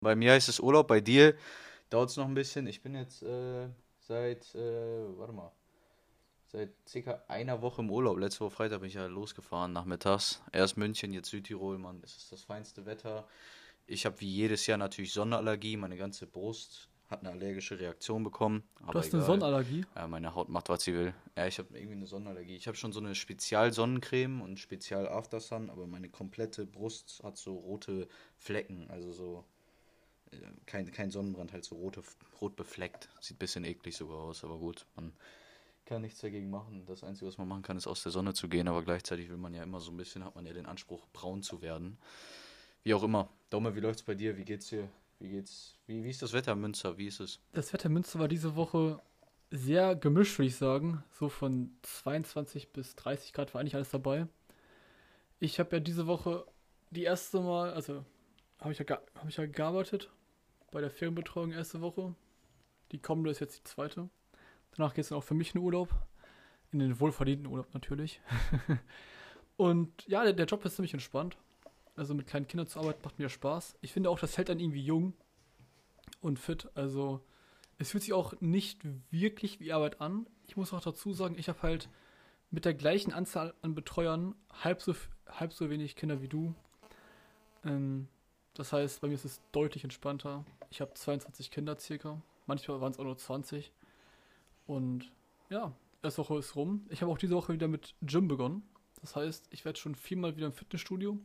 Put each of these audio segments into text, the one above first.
Bei mir heißt es Urlaub, bei dir dauert es noch ein bisschen. Ich bin jetzt äh, seit, äh, warte mal, seit circa einer Woche im Urlaub. Letzte Woche Freitag bin ich ja losgefahren nachmittags. Erst München, jetzt Südtirol, Mann. Es ist das feinste Wetter. Ich habe wie jedes Jahr natürlich Sonnenallergie. Meine ganze Brust hat eine allergische Reaktion bekommen. du hast eine Sonnenallergie? Ja, meine Haut macht, was sie will. Ja, ich habe irgendwie eine Sonnenallergie. Ich habe schon so eine Spezial-Sonnencreme und Spezial Aftersun, aber meine komplette Brust hat so rote Flecken. Also so kein, kein Sonnenbrand, halt so rote, rot befleckt. Sieht ein bisschen eklig sogar aus, aber gut, man kann nichts dagegen machen. Das Einzige, was man machen kann, ist aus der Sonne zu gehen, aber gleichzeitig will man ja immer so ein bisschen, hat man ja den Anspruch, braun zu werden. Wie auch immer. Daumen, wie läuft's bei dir? Wie geht's dir? Wie geht's? Wie, wie ist das Wetter Münster? Wie ist es? Das Wetter Münster war diese Woche sehr gemischt, würde ich sagen. So von 22 bis 30 Grad war eigentlich alles dabei. Ich habe ja diese Woche die erste Mal, also habe ich, ja, hab ich ja gearbeitet bei der Ferienbetreuung erste Woche. Die kommende ist jetzt die zweite. Danach geht es dann auch für mich in Urlaub. In den wohlverdienten Urlaub natürlich. Und ja, der, der Job ist ziemlich entspannt. Also mit kleinen Kindern zu arbeiten macht mir Spaß. Ich finde auch, das hält dann irgendwie jung und fit. Also es fühlt sich auch nicht wirklich wie Arbeit an. Ich muss auch dazu sagen, ich habe halt mit der gleichen Anzahl an Betreuern halb so, halb so wenig Kinder wie du. Ähm, das heißt, bei mir ist es deutlich entspannter. Ich habe 22 Kinder circa. Manchmal waren es auch nur 20. Und ja, erste Woche ist rum. Ich habe auch diese Woche wieder mit Gym begonnen. Das heißt, ich werde schon viermal wieder im Fitnessstudio.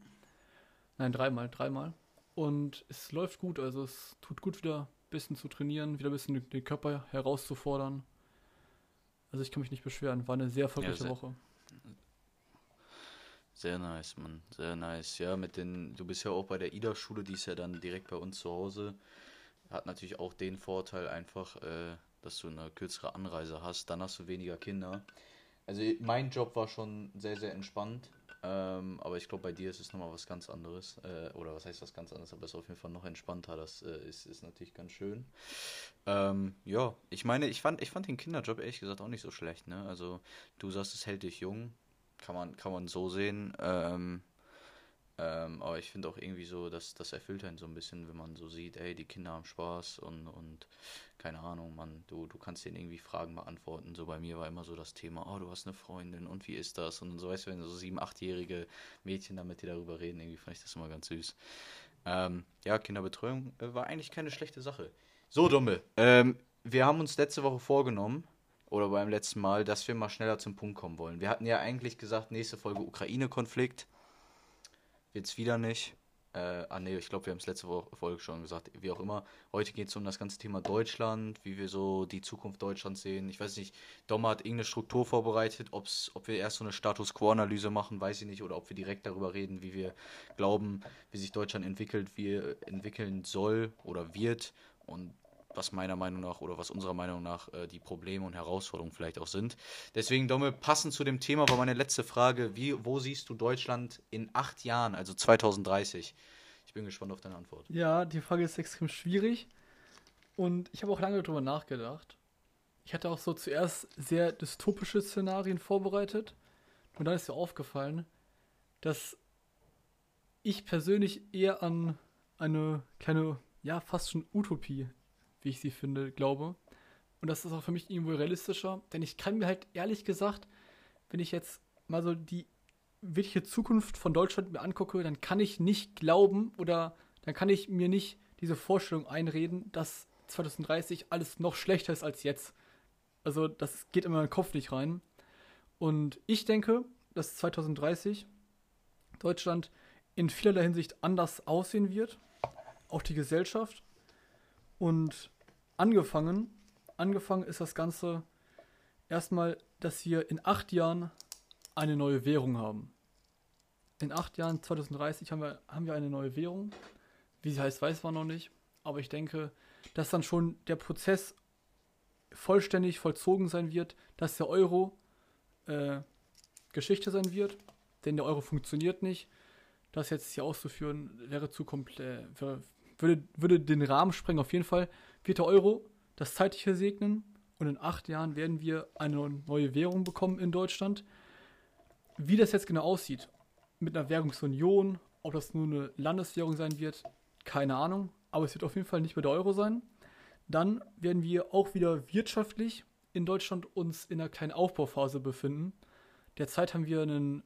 Nein, dreimal, dreimal. Und es läuft gut, also es tut gut wieder ein bisschen zu trainieren, wieder ein bisschen den Körper herauszufordern. Also ich kann mich nicht beschweren, war eine sehr erfolgreiche ja, sehr, Woche. Sehr nice, Mann, sehr nice. Ja, mit den, du bist ja auch bei der IDA-Schule, die ist ja dann direkt bei uns zu Hause. Hat natürlich auch den Vorteil einfach, äh, dass du eine kürzere Anreise hast, dann hast du weniger Kinder. Also mein Job war schon sehr, sehr entspannt. Ähm, aber ich glaube, bei dir ist es nochmal was ganz anderes. Äh, oder was heißt was ganz anderes, aber es ist auf jeden Fall noch entspannter. Das äh, ist, ist natürlich ganz schön. Ähm, ja, ich meine, ich fand, ich fand den Kinderjob ehrlich gesagt auch nicht so schlecht. Ne? Also, du sagst, es hält dich jung. Kann man, kann man so sehen. Ähm, ähm, aber ich finde auch irgendwie so, dass das erfüllt einen so ein bisschen, wenn man so sieht, ey, die Kinder haben Spaß und, und keine Ahnung, man, du, du kannst denen irgendwie Fragen beantworten. So bei mir war immer so das Thema, oh, du hast eine Freundin und wie ist das? Und so weißt du, wenn so sieben, achtjährige Mädchen damit die darüber reden, irgendwie fand ich das immer ganz süß. Ähm, ja, Kinderbetreuung äh, war eigentlich keine schlechte Sache. So, Dumme, ähm, wir haben uns letzte Woche vorgenommen, oder beim letzten Mal, dass wir mal schneller zum Punkt kommen wollen. Wir hatten ja eigentlich gesagt, nächste Folge Ukraine-Konflikt. Wird's wieder nicht. Äh, ah nee, ich glaube, wir haben es letzte Folge schon gesagt. Wie auch immer. Heute geht es um das ganze Thema Deutschland, wie wir so die Zukunft Deutschlands sehen. Ich weiß nicht, Dommer hat irgendeine Struktur vorbereitet. Ob's, ob wir erst so eine Status Quo-Analyse machen, weiß ich nicht. Oder ob wir direkt darüber reden, wie wir glauben, wie sich Deutschland entwickelt, wie entwickeln soll oder wird. Und was meiner Meinung nach oder was unserer Meinung nach äh, die Probleme und Herausforderungen vielleicht auch sind. Deswegen, Domme, passend zu dem Thema war meine letzte Frage, wie, wo siehst du Deutschland in acht Jahren, also 2030? Ich bin gespannt auf deine Antwort. Ja, die Frage ist extrem schwierig und ich habe auch lange darüber nachgedacht. Ich hatte auch so zuerst sehr dystopische Szenarien vorbereitet und dann ist mir aufgefallen, dass ich persönlich eher an eine kleine, ja, fast schon Utopie wie ich sie finde, glaube. Und das ist auch für mich irgendwo realistischer, denn ich kann mir halt ehrlich gesagt, wenn ich jetzt mal so die wirkliche Zukunft von Deutschland mir angucke, dann kann ich nicht glauben oder dann kann ich mir nicht diese Vorstellung einreden, dass 2030 alles noch schlechter ist als jetzt. Also das geht in meinen Kopf nicht rein. Und ich denke, dass 2030 Deutschland in vielerlei Hinsicht anders aussehen wird, auch die Gesellschaft. Und angefangen, angefangen ist das Ganze erstmal, dass wir in acht Jahren eine neue Währung haben. In acht Jahren, 2030, haben wir, haben wir eine neue Währung. Wie sie heißt, weiß man noch nicht. Aber ich denke, dass dann schon der Prozess vollständig vollzogen sein wird, dass der Euro äh, Geschichte sein wird. Denn der Euro funktioniert nicht. Das jetzt hier auszuführen, wäre zu komplett, würde, würde den Rahmen sprengen. Auf jeden Fall wird der Euro das Zeitliche segnen und in acht Jahren werden wir eine neue Währung bekommen in Deutschland. Wie das jetzt genau aussieht, mit einer Währungsunion, ob das nur eine Landeswährung sein wird, keine Ahnung. aber es wird auf jeden Fall nicht mehr der Euro sein. Dann werden wir auch wieder wirtschaftlich in Deutschland uns in einer kleinen Aufbauphase befinden. Derzeit haben wir ein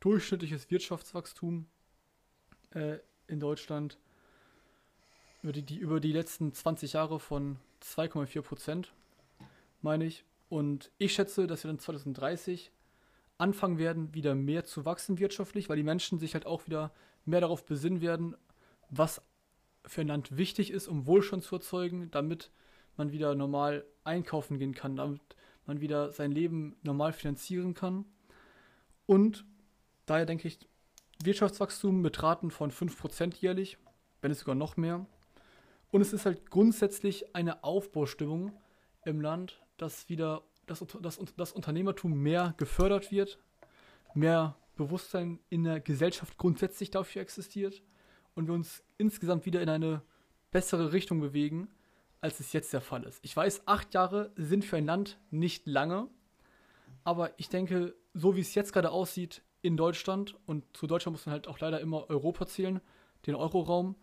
durchschnittliches Wirtschaftswachstum äh, in Deutschland über die, die, über die letzten 20 Jahre von 2,4 Prozent, meine ich. Und ich schätze, dass wir dann 2030 anfangen werden, wieder mehr zu wachsen wirtschaftlich, weil die Menschen sich halt auch wieder mehr darauf besinnen werden, was für ein Land wichtig ist, um Wohlstand zu erzeugen, damit man wieder normal einkaufen gehen kann, damit man wieder sein Leben normal finanzieren kann. Und daher denke ich, Wirtschaftswachstum mit Raten von 5% jährlich, wenn es sogar noch mehr. Und es ist halt grundsätzlich eine Aufbaustimmung im Land, dass wieder das, das, das Unternehmertum mehr gefördert wird, mehr Bewusstsein in der Gesellschaft grundsätzlich dafür existiert und wir uns insgesamt wieder in eine bessere Richtung bewegen, als es jetzt der Fall ist. Ich weiß, acht Jahre sind für ein Land nicht lange, aber ich denke, so wie es jetzt gerade aussieht in Deutschland, und zu Deutschland muss man halt auch leider immer Europa zählen, den Euroraum,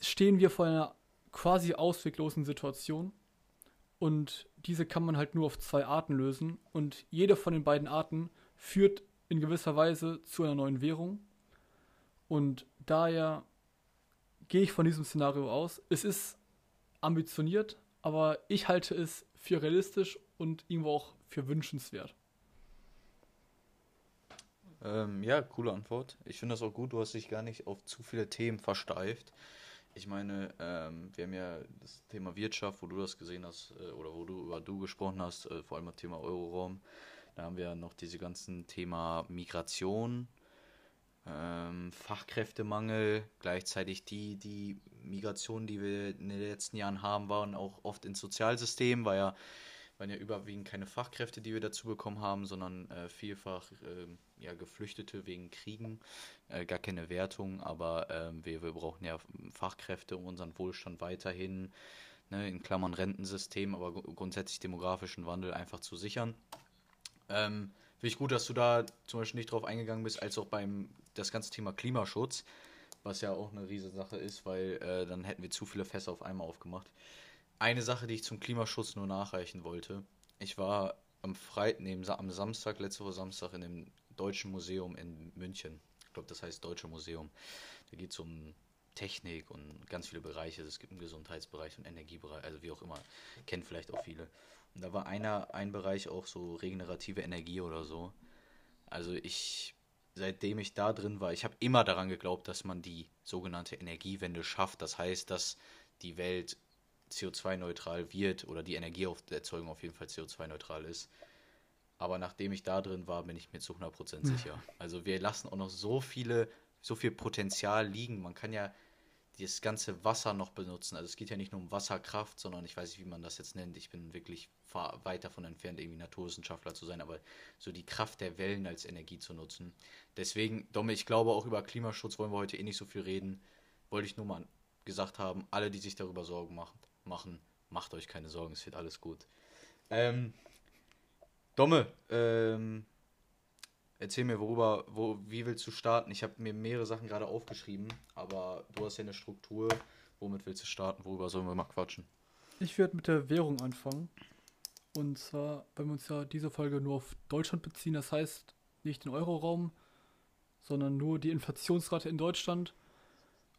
stehen wir vor einer quasi ausweglosen Situation. Und diese kann man halt nur auf zwei Arten lösen. Und jede von den beiden Arten führt in gewisser Weise zu einer neuen Währung. Und daher gehe ich von diesem Szenario aus. Es ist ambitioniert, aber ich halte es für realistisch und irgendwo auch für wünschenswert. Ähm, ja, coole Antwort. Ich finde das auch gut, du hast dich gar nicht auf zu viele Themen versteift. Ich meine, ähm, wir haben ja das Thema Wirtschaft, wo du das gesehen hast, äh, oder wo du über du gesprochen hast, äh, vor allem das Thema Euroraum. Da haben wir noch diese ganzen Thema Migration, ähm, Fachkräftemangel, gleichzeitig die, die Migration, die wir in den letzten Jahren haben, waren auch oft ins Sozialsystem, weil ja waren ja überwiegend keine Fachkräfte, die wir dazu bekommen haben, sondern äh, vielfach äh, ja, Geflüchtete wegen Kriegen. Äh, gar keine Wertung, aber ähm, wir, wir brauchen ja Fachkräfte, um unseren Wohlstand weiterhin, ne, in Klammern Rentensystem, aber grundsätzlich demografischen Wandel einfach zu sichern. Ähm, Finde ich gut, dass du da zum Beispiel nicht drauf eingegangen bist, als auch beim das ganze Thema Klimaschutz, was ja auch eine riesige Sache ist, weil äh, dann hätten wir zu viele Fässer auf einmal aufgemacht. Eine Sache, die ich zum Klimaschutz nur nachreichen wollte. Ich war am Freitag, nee, am Samstag, letzte Woche Samstag, in dem Deutschen Museum in München. Ich glaube, das heißt Deutsche Museum. Da geht es um Technik und ganz viele Bereiche. Es gibt einen Gesundheitsbereich und Energiebereich, also wie auch immer. Kennt vielleicht auch viele. Und da war einer, ein Bereich auch so regenerative Energie oder so. Also ich, seitdem ich da drin war, ich habe immer daran geglaubt, dass man die sogenannte Energiewende schafft. Das heißt, dass die Welt CO2-neutral wird oder die Energieerzeugung auf jeden Fall CO2-neutral ist. Aber nachdem ich da drin war, bin ich mir zu 100% hm. sicher. Also wir lassen auch noch so viele, so viel Potenzial liegen. Man kann ja das ganze Wasser noch benutzen. Also es geht ja nicht nur um Wasserkraft, sondern ich weiß nicht, wie man das jetzt nennt. Ich bin wirklich weit davon entfernt, irgendwie Naturwissenschaftler zu sein, aber so die Kraft der Wellen als Energie zu nutzen. Deswegen, Domme, ich glaube auch über Klimaschutz wollen wir heute eh nicht so viel reden. Wollte ich nur mal gesagt haben, alle, die sich darüber Sorgen machen, machen macht euch keine Sorgen, es wird alles gut. Ähm, Domme, ähm, erzähl mir, worüber, wo, wie willst du starten? Ich habe mir mehrere Sachen gerade aufgeschrieben, aber du hast ja eine Struktur. Womit willst du starten? Worüber sollen wir mal quatschen? Ich werde mit der Währung anfangen. Und zwar, weil wir uns ja diese Folge nur auf Deutschland beziehen, das heißt nicht den Euroraum, sondern nur die Inflationsrate in Deutschland.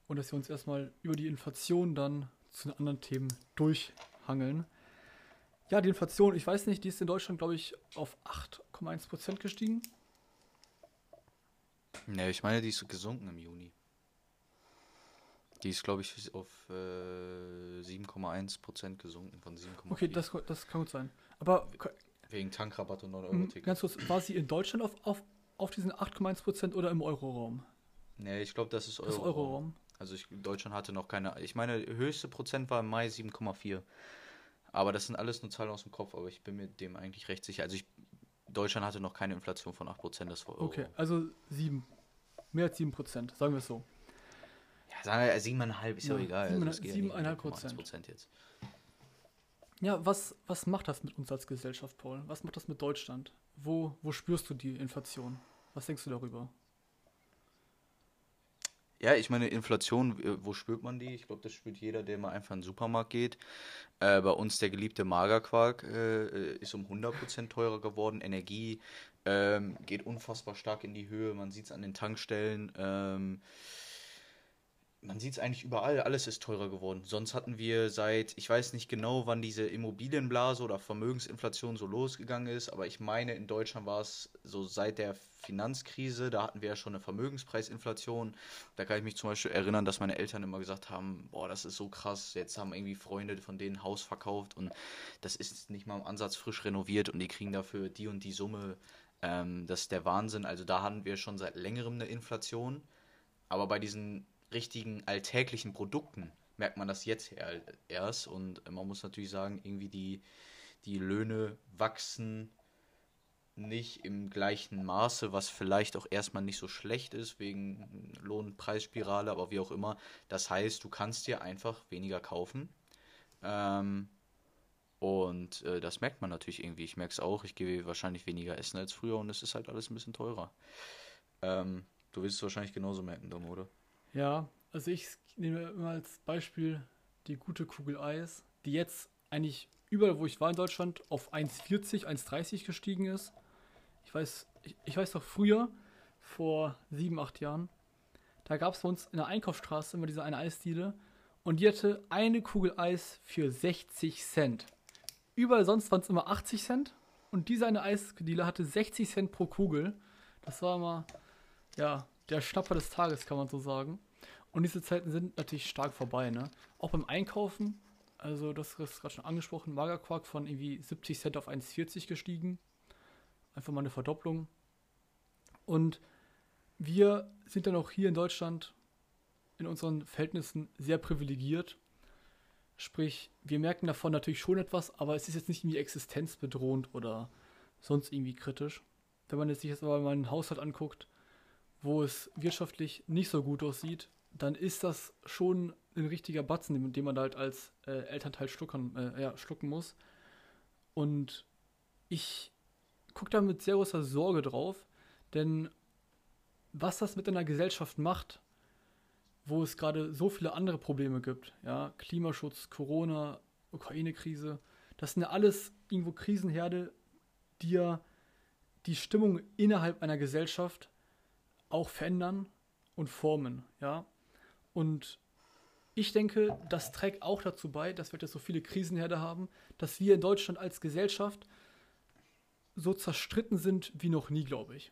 Und dass wir uns erstmal über die Inflation dann zu den anderen Themen durchhangeln. Ja, die Inflation, ich weiß nicht, die ist in Deutschland, glaube ich, auf 8,1% gestiegen. Ne, ich meine, die ist gesunken im Juni. Die ist, glaube ich, auf äh, 7,1% gesunken von 7,4%. Okay, das, das kann gut sein. Aber. Wegen Tankrabatt und 9-Euro-Ticket. Ganz kurz, war sie in Deutschland auf, auf, auf diesen 8,1% oder im Euroraum? Ne, ich glaube, das ist Euro. Das Euroraum. Also ich, Deutschland hatte noch keine. Ich meine, höchste Prozent war im Mai 7,4. Aber das sind alles nur Zahlen aus dem Kopf, aber ich bin mir dem eigentlich recht sicher. Also ich, Deutschland hatte noch keine Inflation von 8%, das war Euro. Okay, also 7. Mehr als 7%, sagen wir es so. Ja, sagen wir 7,5 ist ja, ja egal. 7,5 also Prozent. jetzt. Ja, was, was macht das mit uns als Gesellschaft, Paul? Was macht das mit Deutschland? Wo, wo spürst du die Inflation? Was denkst du darüber? Ja, ich meine, Inflation, äh, wo spürt man die? Ich glaube, das spürt jeder, der mal einfach in den Supermarkt geht. Äh, bei uns der geliebte Magerquark äh, äh ist um 100% teurer geworden. Energie ähm, geht unfassbar stark in die Höhe. Man sieht es an den Tankstellen. Ähm, man sieht es eigentlich überall, alles ist teurer geworden. Sonst hatten wir seit, ich weiß nicht genau, wann diese Immobilienblase oder Vermögensinflation so losgegangen ist, aber ich meine, in Deutschland war es so seit der Finanzkrise, da hatten wir ja schon eine Vermögenspreisinflation. Da kann ich mich zum Beispiel erinnern, dass meine Eltern immer gesagt haben, boah, das ist so krass, jetzt haben irgendwie Freunde von denen Haus verkauft und das ist nicht mal im Ansatz frisch renoviert und die kriegen dafür die und die Summe. Ähm, das ist der Wahnsinn. Also da hatten wir schon seit längerem eine Inflation. Aber bei diesen richtigen alltäglichen Produkten merkt man das jetzt erst. Und man muss natürlich sagen, irgendwie die, die Löhne wachsen nicht im gleichen Maße, was vielleicht auch erstmal nicht so schlecht ist wegen Lohnpreisspirale, aber wie auch immer. Das heißt, du kannst dir einfach weniger kaufen. Ähm, und äh, das merkt man natürlich irgendwie. Ich merke es auch. Ich gehe wahrscheinlich weniger essen als früher und es ist halt alles ein bisschen teurer. Ähm, du wirst es wahrscheinlich genauso merken, Dom, oder? Ja, also ich nehme immer als Beispiel die gute Kugel Eis, die jetzt eigentlich überall, wo ich war in Deutschland, auf 1,40, 1,30 gestiegen ist. Ich weiß, ich, ich weiß noch früher, vor sieben, acht Jahren, da gab es bei uns in der Einkaufsstraße immer diese eine Eisdiele und die hatte eine Kugel Eis für 60 Cent. Überall sonst waren es immer 80 Cent und diese eine Eisdiele hatte 60 Cent pro Kugel. Das war immer, ja, der Schnapper des Tages, kann man so sagen. Und diese Zeiten sind natürlich stark vorbei, ne? Auch beim Einkaufen, also das ist gerade schon angesprochen, Magerquark von irgendwie 70 Cent auf 1,40 gestiegen. Einfach mal eine Verdopplung. Und wir sind dann auch hier in Deutschland in unseren Verhältnissen sehr privilegiert. Sprich, wir merken davon natürlich schon etwas, aber es ist jetzt nicht irgendwie existenzbedrohend oder sonst irgendwie kritisch. Wenn man jetzt sich jetzt aber mal einen Haushalt anguckt, wo es wirtschaftlich nicht so gut aussieht, dann ist das schon ein richtiger Batzen, den man halt als äh, Elternteil schluckern, äh, ja, schlucken muss. Und ich gucke da mit sehr großer Sorge drauf, denn was das mit einer Gesellschaft macht, wo es gerade so viele andere Probleme gibt, ja, Klimaschutz, Corona, Ukraine-Krise, das sind ja alles irgendwo Krisenherde, die ja die Stimmung innerhalb einer Gesellschaft auch verändern und formen, ja. Und ich denke, das trägt auch dazu bei, dass wir jetzt so viele Krisenherde haben, dass wir in Deutschland als Gesellschaft so zerstritten sind wie noch nie, glaube ich.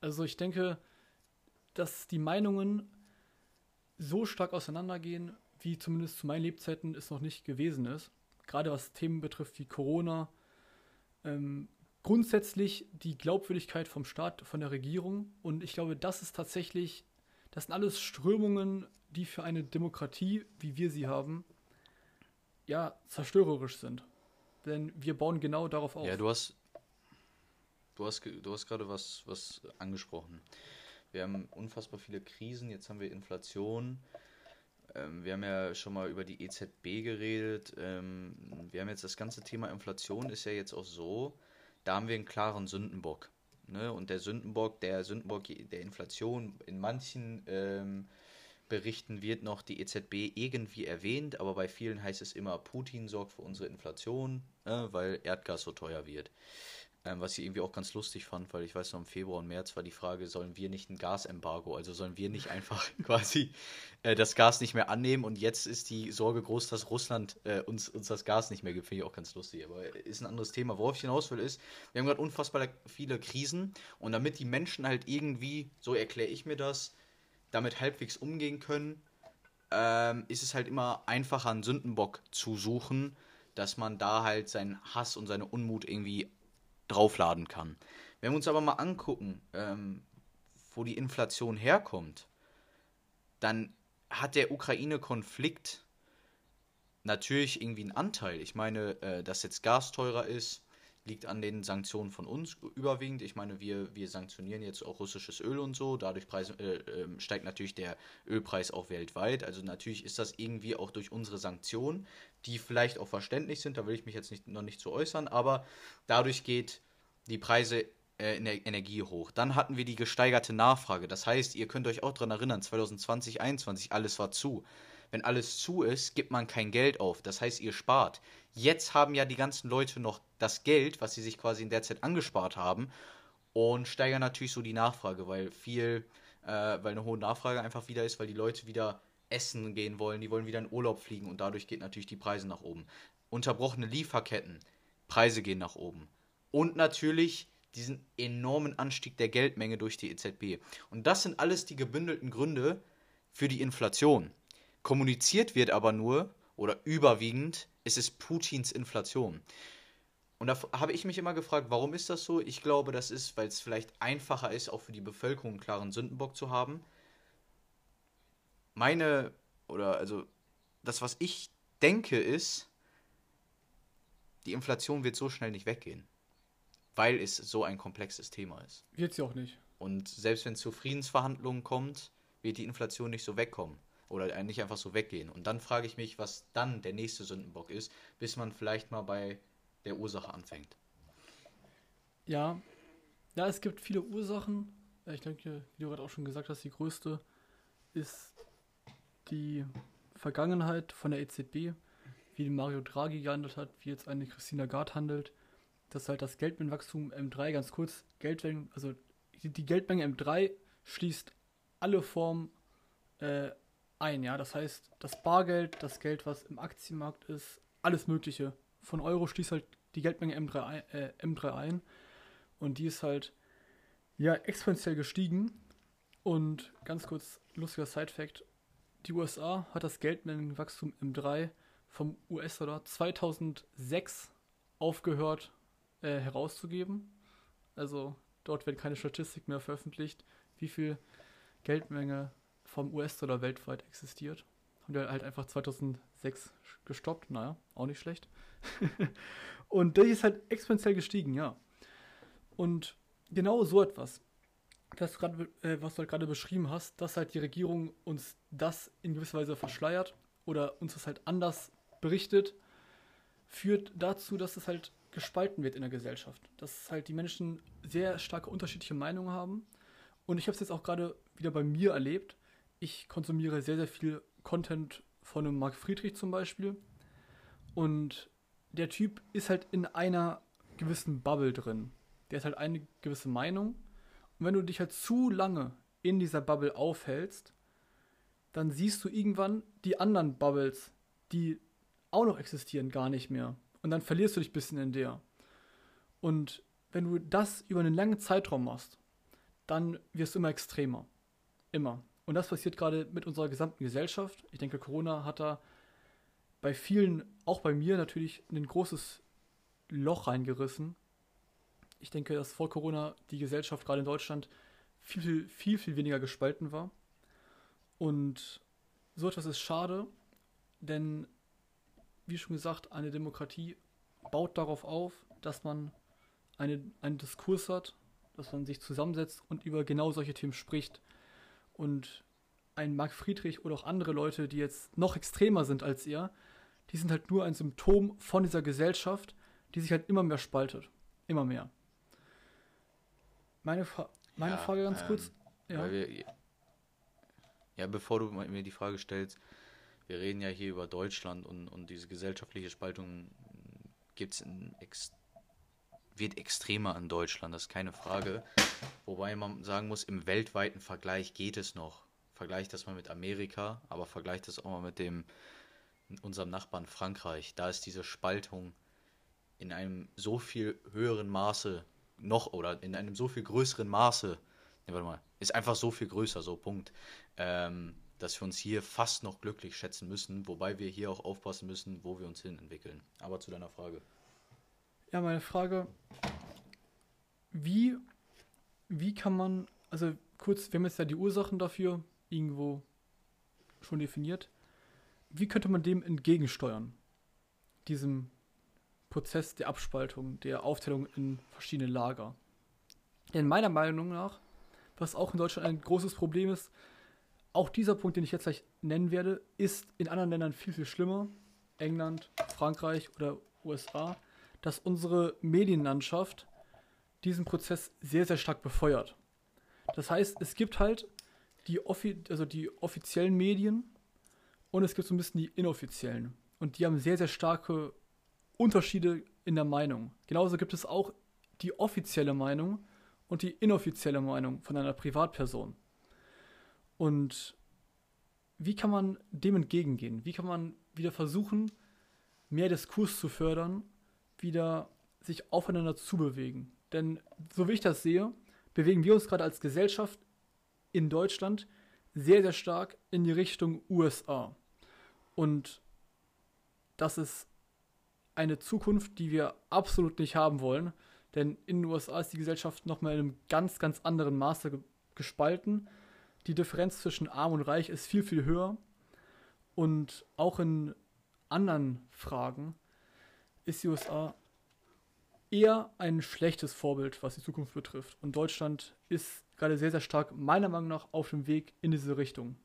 Also ich denke, dass die Meinungen so stark auseinandergehen, wie zumindest zu meinen Lebzeiten es noch nicht gewesen ist. Gerade was Themen betrifft wie Corona, ähm, grundsätzlich die Glaubwürdigkeit vom Staat, von der Regierung. Und ich glaube, das ist tatsächlich, das sind alles Strömungen, die für eine Demokratie, wie wir sie haben, ja, zerstörerisch sind. Denn wir bauen genau darauf auf. Ja, du hast, du hast, du hast gerade was, was angesprochen. Wir haben unfassbar viele Krisen, jetzt haben wir Inflation. Ähm, wir haben ja schon mal über die EZB geredet. Ähm, wir haben jetzt das ganze Thema Inflation ist ja jetzt auch so, da haben wir einen klaren Sündenbock. Ne? Und der Sündenbock, der Sündenbock der Inflation in manchen ähm, Berichten wird noch die EZB irgendwie erwähnt, aber bei vielen heißt es immer, Putin sorgt für unsere Inflation, äh, weil Erdgas so teuer wird. Ähm, was ich irgendwie auch ganz lustig fand, weil ich weiß noch, im Februar und März war die Frage, sollen wir nicht ein Gasembargo, also sollen wir nicht einfach quasi äh, das Gas nicht mehr annehmen und jetzt ist die Sorge groß, dass Russland äh, uns, uns das Gas nicht mehr gibt, finde ich auch ganz lustig, aber ist ein anderes Thema. Worauf ich hinaus will ist, wir haben gerade unfassbar viele Krisen und damit die Menschen halt irgendwie, so erkläre ich mir das, damit halbwegs umgehen können, ähm, ist es halt immer einfacher, einen Sündenbock zu suchen, dass man da halt seinen Hass und seine Unmut irgendwie draufladen kann. Wenn wir uns aber mal angucken, ähm, wo die Inflation herkommt, dann hat der Ukraine-Konflikt natürlich irgendwie einen Anteil. Ich meine, äh, dass jetzt Gas teurer ist, liegt an den Sanktionen von uns überwiegend. Ich meine, wir, wir sanktionieren jetzt auch russisches Öl und so. Dadurch Preis, äh, äh, steigt natürlich der Ölpreis auch weltweit. Also natürlich ist das irgendwie auch durch unsere Sanktionen, die vielleicht auch verständlich sind. Da will ich mich jetzt nicht, noch nicht zu äußern. Aber dadurch geht die Preise äh, in der Energie hoch. Dann hatten wir die gesteigerte Nachfrage. Das heißt, ihr könnt euch auch daran erinnern, 2020, 2021, alles war zu. Wenn alles zu ist, gibt man kein Geld auf. Das heißt, ihr spart. Jetzt haben ja die ganzen Leute noch das Geld, was sie sich quasi in der Zeit angespart haben und steigern natürlich so die Nachfrage, weil viel, äh, weil eine hohe Nachfrage einfach wieder ist, weil die Leute wieder essen gehen wollen, die wollen wieder in Urlaub fliegen und dadurch geht natürlich die Preise nach oben. Unterbrochene Lieferketten, Preise gehen nach oben. Und natürlich diesen enormen Anstieg der Geldmenge durch die EZB. Und das sind alles die gebündelten Gründe für die Inflation. Kommuniziert wird aber nur oder überwiegend ist es Putins Inflation. Und da habe ich mich immer gefragt, warum ist das so? Ich glaube, das ist, weil es vielleicht einfacher ist, auch für die Bevölkerung einen klaren Sündenbock zu haben. Meine, oder also das, was ich denke, ist, die Inflation wird so schnell nicht weggehen weil es so ein komplexes Thema ist. Wird sie auch nicht. Und selbst wenn es zu Friedensverhandlungen kommt, wird die Inflation nicht so wegkommen oder nicht einfach so weggehen. Und dann frage ich mich, was dann der nächste Sündenbock ist, bis man vielleicht mal bei der Ursache anfängt. Ja, ja, es gibt viele Ursachen. Ich denke, wie du gerade auch schon gesagt hast, die größte ist die Vergangenheit von der EZB, wie Mario Draghi gehandelt hat, wie jetzt eine Christina Gard handelt dass halt das Geldmengenwachstum M3 ganz kurz, Geldmenge, also die, die Geldmenge M3 schließt alle Formen äh, ein, ja. Das heißt, das Bargeld, das Geld, was im Aktienmarkt ist, alles Mögliche. Von Euro schließt halt die Geldmenge M3, ein, äh, M3 ein. Und die ist halt ja exponentiell gestiegen. Und ganz kurz, lustiger Side-Fact: Die USA hat das Geldmengenwachstum M3 vom US-Dollar 2006 aufgehört äh, herauszugeben. Also dort wird keine Statistik mehr veröffentlicht, wie viel Geldmenge vom US-Dollar weltweit existiert. Haben wir halt einfach 2006 gestoppt. Naja, auch nicht schlecht. und der ist halt exponentiell gestiegen, ja. Und genau so etwas, das grad, äh, was du halt gerade beschrieben hast, dass halt die Regierung uns das in gewisser Weise verschleiert oder uns das halt anders berichtet, führt dazu, dass es halt gespalten wird in der Gesellschaft. Dass halt die Menschen sehr starke unterschiedliche Meinungen haben. Und ich habe es jetzt auch gerade wieder bei mir erlebt. Ich konsumiere sehr, sehr viel Content von einem Marc Friedrich zum Beispiel. Und der Typ ist halt in einer gewissen Bubble drin. Der hat halt eine gewisse Meinung. Und wenn du dich halt zu lange in dieser Bubble aufhältst, dann siehst du irgendwann die anderen Bubbles, die auch noch existieren, gar nicht mehr. Und dann verlierst du dich ein bisschen in der. Und wenn du das über einen langen Zeitraum machst, dann wirst du immer extremer. Immer. Und das passiert gerade mit unserer gesamten Gesellschaft. Ich denke, Corona hat da bei vielen, auch bei mir natürlich, ein großes Loch reingerissen. Ich denke, dass vor Corona die Gesellschaft gerade in Deutschland viel, viel, viel, viel weniger gespalten war. Und so etwas ist schade, denn wie schon gesagt, eine Demokratie baut darauf auf, dass man eine, einen Diskurs hat, dass man sich zusammensetzt und über genau solche Themen spricht. Und ein Marc Friedrich oder auch andere Leute, die jetzt noch extremer sind als er, die sind halt nur ein Symptom von dieser Gesellschaft, die sich halt immer mehr spaltet. Immer mehr. Meine, Fra meine ja, Frage ganz ähm, kurz. Ja. Wir, ja, bevor du mir die Frage stellst, wir reden ja hier über Deutschland und, und diese gesellschaftliche Spaltung gibt's ex wird extremer in Deutschland, das ist keine Frage. Wobei man sagen muss, im weltweiten Vergleich geht es noch. Vergleicht das mal mit Amerika, aber vergleicht das auch mal mit dem unserem Nachbarn Frankreich. Da ist diese Spaltung in einem so viel höheren Maße noch oder in einem so viel größeren Maße, ne, warte mal, ist einfach so viel größer, so Punkt. Ähm, dass wir uns hier fast noch glücklich schätzen müssen, wobei wir hier auch aufpassen müssen, wo wir uns hin entwickeln. Aber zu deiner Frage. Ja, meine Frage, wie, wie kann man, also kurz, wir haben jetzt ja die Ursachen dafür irgendwo schon definiert. Wie könnte man dem entgegensteuern? Diesem Prozess der Abspaltung, der Aufteilung in verschiedene Lager. Denn meiner Meinung nach, was auch in Deutschland ein großes Problem ist, auch dieser Punkt, den ich jetzt gleich nennen werde, ist in anderen Ländern viel, viel schlimmer. England, Frankreich oder USA, dass unsere Medienlandschaft diesen Prozess sehr, sehr stark befeuert. Das heißt, es gibt halt die, offi also die offiziellen Medien und es gibt so ein bisschen die inoffiziellen. Und die haben sehr, sehr starke Unterschiede in der Meinung. Genauso gibt es auch die offizielle Meinung und die inoffizielle Meinung von einer Privatperson. Und wie kann man dem entgegengehen? Wie kann man wieder versuchen, mehr Diskurs zu fördern, wieder sich aufeinander zu bewegen? Denn so wie ich das sehe, bewegen wir uns gerade als Gesellschaft in Deutschland sehr, sehr stark in die Richtung USA. Und das ist eine Zukunft, die wir absolut nicht haben wollen. Denn in den USA ist die Gesellschaft nochmal in einem ganz, ganz anderen Maße ge gespalten. Die Differenz zwischen Arm und Reich ist viel, viel höher. Und auch in anderen Fragen ist die USA eher ein schlechtes Vorbild, was die Zukunft betrifft. Und Deutschland ist gerade sehr, sehr stark, meiner Meinung nach, auf dem Weg in diese Richtung.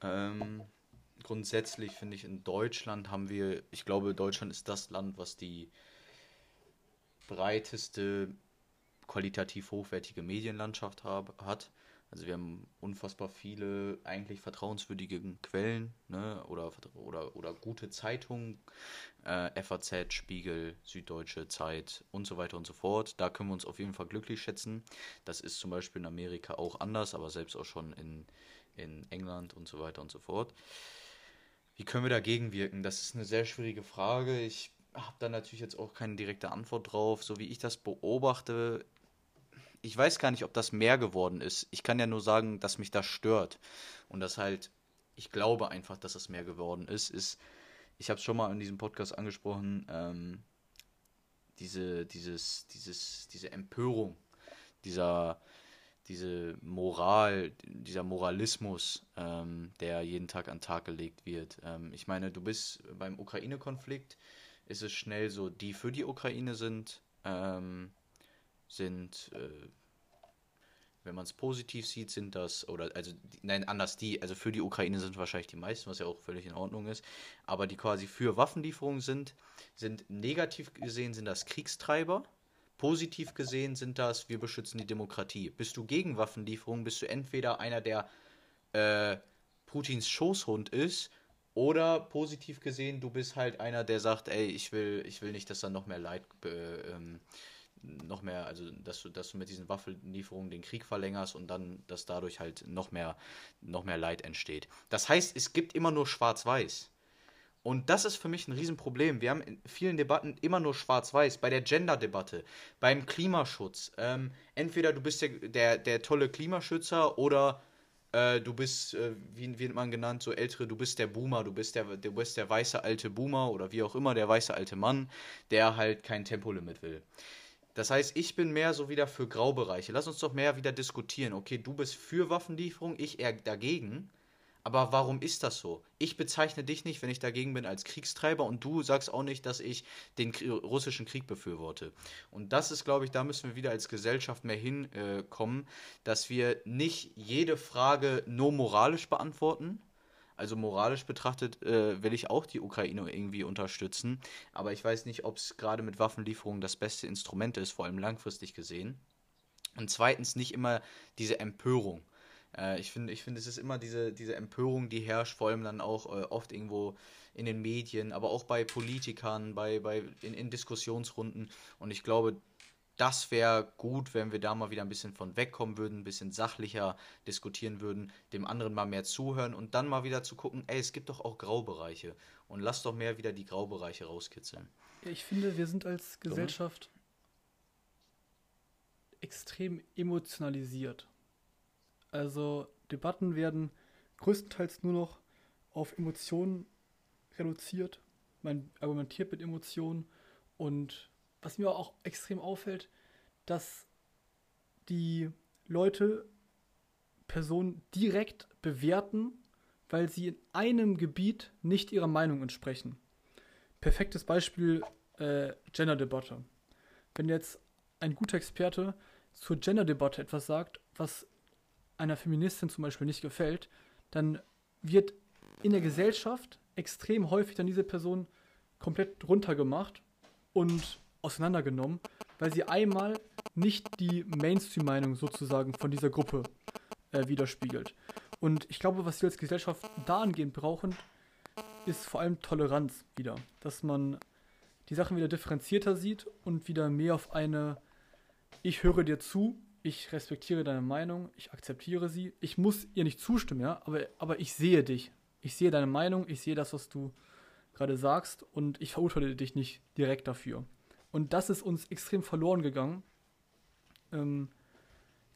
Ähm, grundsätzlich finde ich, in Deutschland haben wir, ich glaube, Deutschland ist das Land, was die breiteste, qualitativ hochwertige Medienlandschaft hab, hat. Also wir haben unfassbar viele eigentlich vertrauenswürdige Quellen ne? oder, oder, oder gute Zeitungen, äh, FAZ, Spiegel, Süddeutsche Zeit und so weiter und so fort. Da können wir uns auf jeden Fall glücklich schätzen. Das ist zum Beispiel in Amerika auch anders, aber selbst auch schon in, in England und so weiter und so fort. Wie können wir dagegen wirken? Das ist eine sehr schwierige Frage. Ich habe da natürlich jetzt auch keine direkte Antwort drauf. So wie ich das beobachte, ich weiß gar nicht, ob das mehr geworden ist. Ich kann ja nur sagen, dass mich das stört. Und das halt, ich glaube einfach, dass es mehr geworden ist, ist, ich habe es schon mal in diesem Podcast angesprochen, ähm, diese, dieses, dieses, diese Empörung, dieser, diese Moral, dieser Moralismus, ähm, der jeden Tag an Tag gelegt wird. Ähm, ich meine, du bist beim Ukraine-Konflikt, ist es schnell so, die für die Ukraine sind, ähm, sind, äh, wenn man es positiv sieht, sind das, oder also, nein, anders die, also für die Ukraine sind wahrscheinlich die meisten, was ja auch völlig in Ordnung ist, aber die quasi für Waffenlieferungen sind, sind negativ gesehen, sind das Kriegstreiber. Positiv gesehen sind das, wir beschützen die Demokratie. Bist du gegen Waffenlieferungen, bist du entweder einer, der äh, Putins Schoßhund ist, oder positiv gesehen, du bist halt einer, der sagt, ey, ich will, ich will nicht, dass da noch mehr Leid äh, ähm, noch mehr, also dass du, dass du mit diesen Waffenlieferungen den Krieg verlängerst und dann, dass dadurch halt noch mehr, noch mehr Leid entsteht. Das heißt, es gibt immer nur Schwarz-Weiß. Und das ist für mich ein Riesenproblem. Wir haben in vielen Debatten immer nur Schwarz-Weiß. Bei der Gender-Debatte, beim Klimaschutz. Ähm, entweder du bist der, der, der tolle Klimaschützer oder äh, du bist, äh, wie wird man genannt, so ältere, du bist der Boomer, du bist der, du bist der weiße alte Boomer oder wie auch immer, der weiße alte Mann, der halt kein Tempolimit will. Das heißt, ich bin mehr so wieder für Graubereiche. Lass uns doch mehr wieder diskutieren. Okay, du bist für Waffenlieferung, ich eher dagegen. Aber warum ist das so? Ich bezeichne dich nicht, wenn ich dagegen bin, als Kriegstreiber und du sagst auch nicht, dass ich den russischen Krieg befürworte. Und das ist, glaube ich, da müssen wir wieder als Gesellschaft mehr hinkommen, äh, dass wir nicht jede Frage nur moralisch beantworten, also moralisch betrachtet äh, will ich auch die Ukraine irgendwie unterstützen. Aber ich weiß nicht, ob es gerade mit Waffenlieferungen das beste Instrument ist, vor allem langfristig gesehen. Und zweitens nicht immer diese Empörung. Äh, ich finde, ich find, es ist immer diese, diese Empörung, die herrscht, vor allem dann auch äh, oft irgendwo in den Medien, aber auch bei Politikern, bei, bei, in, in Diskussionsrunden. Und ich glaube, das wäre gut, wenn wir da mal wieder ein bisschen von wegkommen würden, ein bisschen sachlicher diskutieren würden, dem anderen mal mehr zuhören und dann mal wieder zu gucken, ey, es gibt doch auch Graubereiche und lass doch mehr wieder die Graubereiche rauskitzeln. Ja, ich finde, wir sind als Gesellschaft Dumme? extrem emotionalisiert. Also Debatten werden größtenteils nur noch auf Emotionen reduziert. Man argumentiert mit Emotionen und was mir auch extrem auffällt, dass die Leute Personen direkt bewerten, weil sie in einem Gebiet nicht ihrer Meinung entsprechen. Perfektes Beispiel äh, Gender-Debatte. Wenn jetzt ein guter Experte zur Gender-Debatte etwas sagt, was einer Feministin zum Beispiel nicht gefällt, dann wird in der Gesellschaft extrem häufig dann diese Person komplett runtergemacht und auseinandergenommen, weil sie einmal nicht die Mainstream-Meinung sozusagen von dieser Gruppe äh, widerspiegelt. Und ich glaube, was wir als Gesellschaft dahingehend brauchen, ist vor allem Toleranz wieder. Dass man die Sachen wieder differenzierter sieht und wieder mehr auf eine Ich höre dir zu, ich respektiere deine Meinung, ich akzeptiere sie. Ich muss ihr nicht zustimmen, ja, aber, aber ich sehe dich. Ich sehe deine Meinung, ich sehe das, was du gerade sagst und ich verurteile dich nicht direkt dafür. Und das ist uns extrem verloren gegangen. Ähm,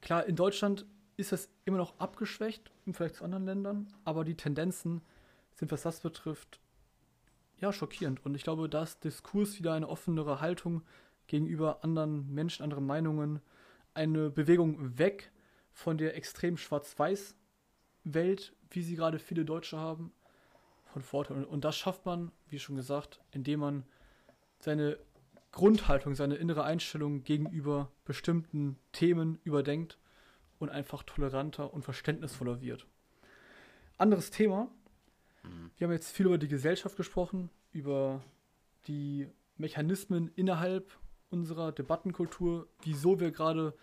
klar, in Deutschland ist es immer noch abgeschwächt im Vergleich zu anderen Ländern, aber die Tendenzen sind, was das betrifft, ja, schockierend. Und ich glaube, dass Diskurs wieder eine offenere Haltung gegenüber anderen Menschen, anderen Meinungen, eine Bewegung weg von der extrem schwarz-weiß-Welt, wie sie gerade viele Deutsche haben, von Vorteil. Und das schafft man, wie schon gesagt, indem man seine Grundhaltung, seine innere Einstellung gegenüber bestimmten Themen überdenkt und einfach toleranter und verständnisvoller wird. Anderes Thema. Mhm. Wir haben jetzt viel über die Gesellschaft gesprochen, über die Mechanismen innerhalb unserer Debattenkultur, wieso wir gerade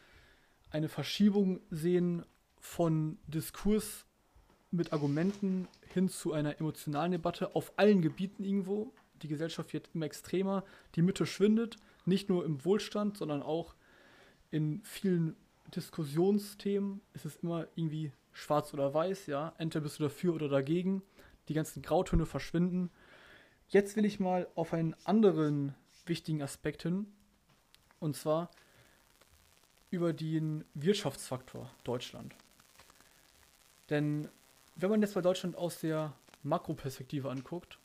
eine Verschiebung sehen von Diskurs mit Argumenten hin zu einer emotionalen Debatte auf allen Gebieten irgendwo. Die Gesellschaft wird immer extremer, die Mitte schwindet, nicht nur im Wohlstand, sondern auch in vielen Diskussionsthemen ist es immer irgendwie schwarz oder weiß, ja. Entweder bist du dafür oder dagegen. Die ganzen Grautöne verschwinden. Jetzt will ich mal auf einen anderen wichtigen Aspekt hin. Und zwar über den Wirtschaftsfaktor Deutschland. Denn wenn man jetzt bei Deutschland aus der Makroperspektive anguckt,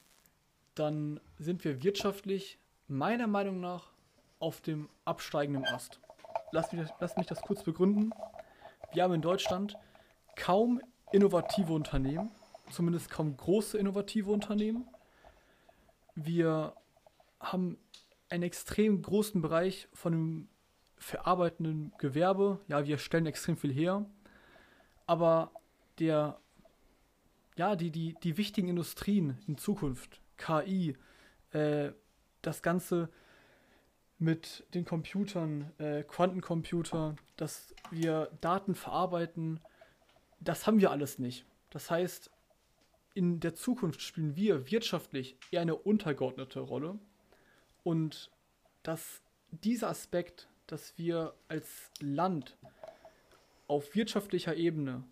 dann sind wir wirtschaftlich meiner Meinung nach auf dem absteigenden Ast lass mich, lass mich das kurz begründen. Wir haben in Deutschland kaum innovative Unternehmen, zumindest kaum große innovative Unternehmen. Wir haben einen extrem großen Bereich von dem verarbeitenden Gewerbe. Ja, wir stellen extrem viel her. Aber der, ja, die, die, die wichtigen Industrien in Zukunft, KI, äh, das ganze mit den Computern, äh, Quantencomputer, dass wir Daten verarbeiten, das haben wir alles nicht. Das heißt, in der Zukunft spielen wir wirtschaftlich eher eine untergeordnete Rolle und dass dieser Aspekt, dass wir als Land auf wirtschaftlicher Ebene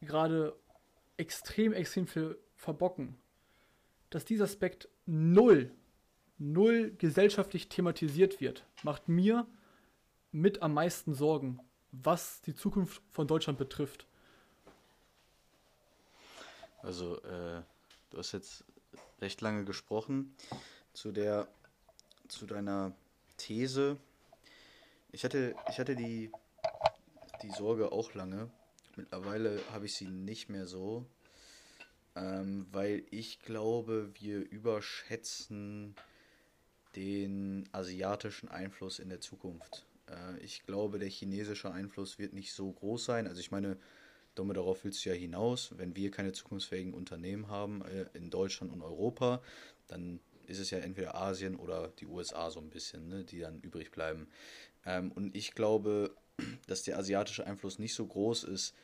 gerade extrem, extrem viel verbocken, dass dieser Aspekt null null gesellschaftlich thematisiert wird, macht mir mit am meisten Sorgen, was die Zukunft von Deutschland betrifft. Also, äh, du hast jetzt recht lange gesprochen zu der, zu deiner These. Ich hatte, ich hatte die, die Sorge auch lange. Mittlerweile habe ich sie nicht mehr so, ähm, weil ich glaube, wir überschätzen den asiatischen Einfluss in der Zukunft. Äh, ich glaube, der chinesische Einfluss wird nicht so groß sein. Also ich meine, dumme darauf willst du ja hinaus. Wenn wir keine zukunftsfähigen Unternehmen haben äh, in Deutschland und Europa, dann ist es ja entweder Asien oder die USA so ein bisschen, ne, die dann übrig bleiben. Ähm, und ich glaube, dass der asiatische Einfluss nicht so groß ist.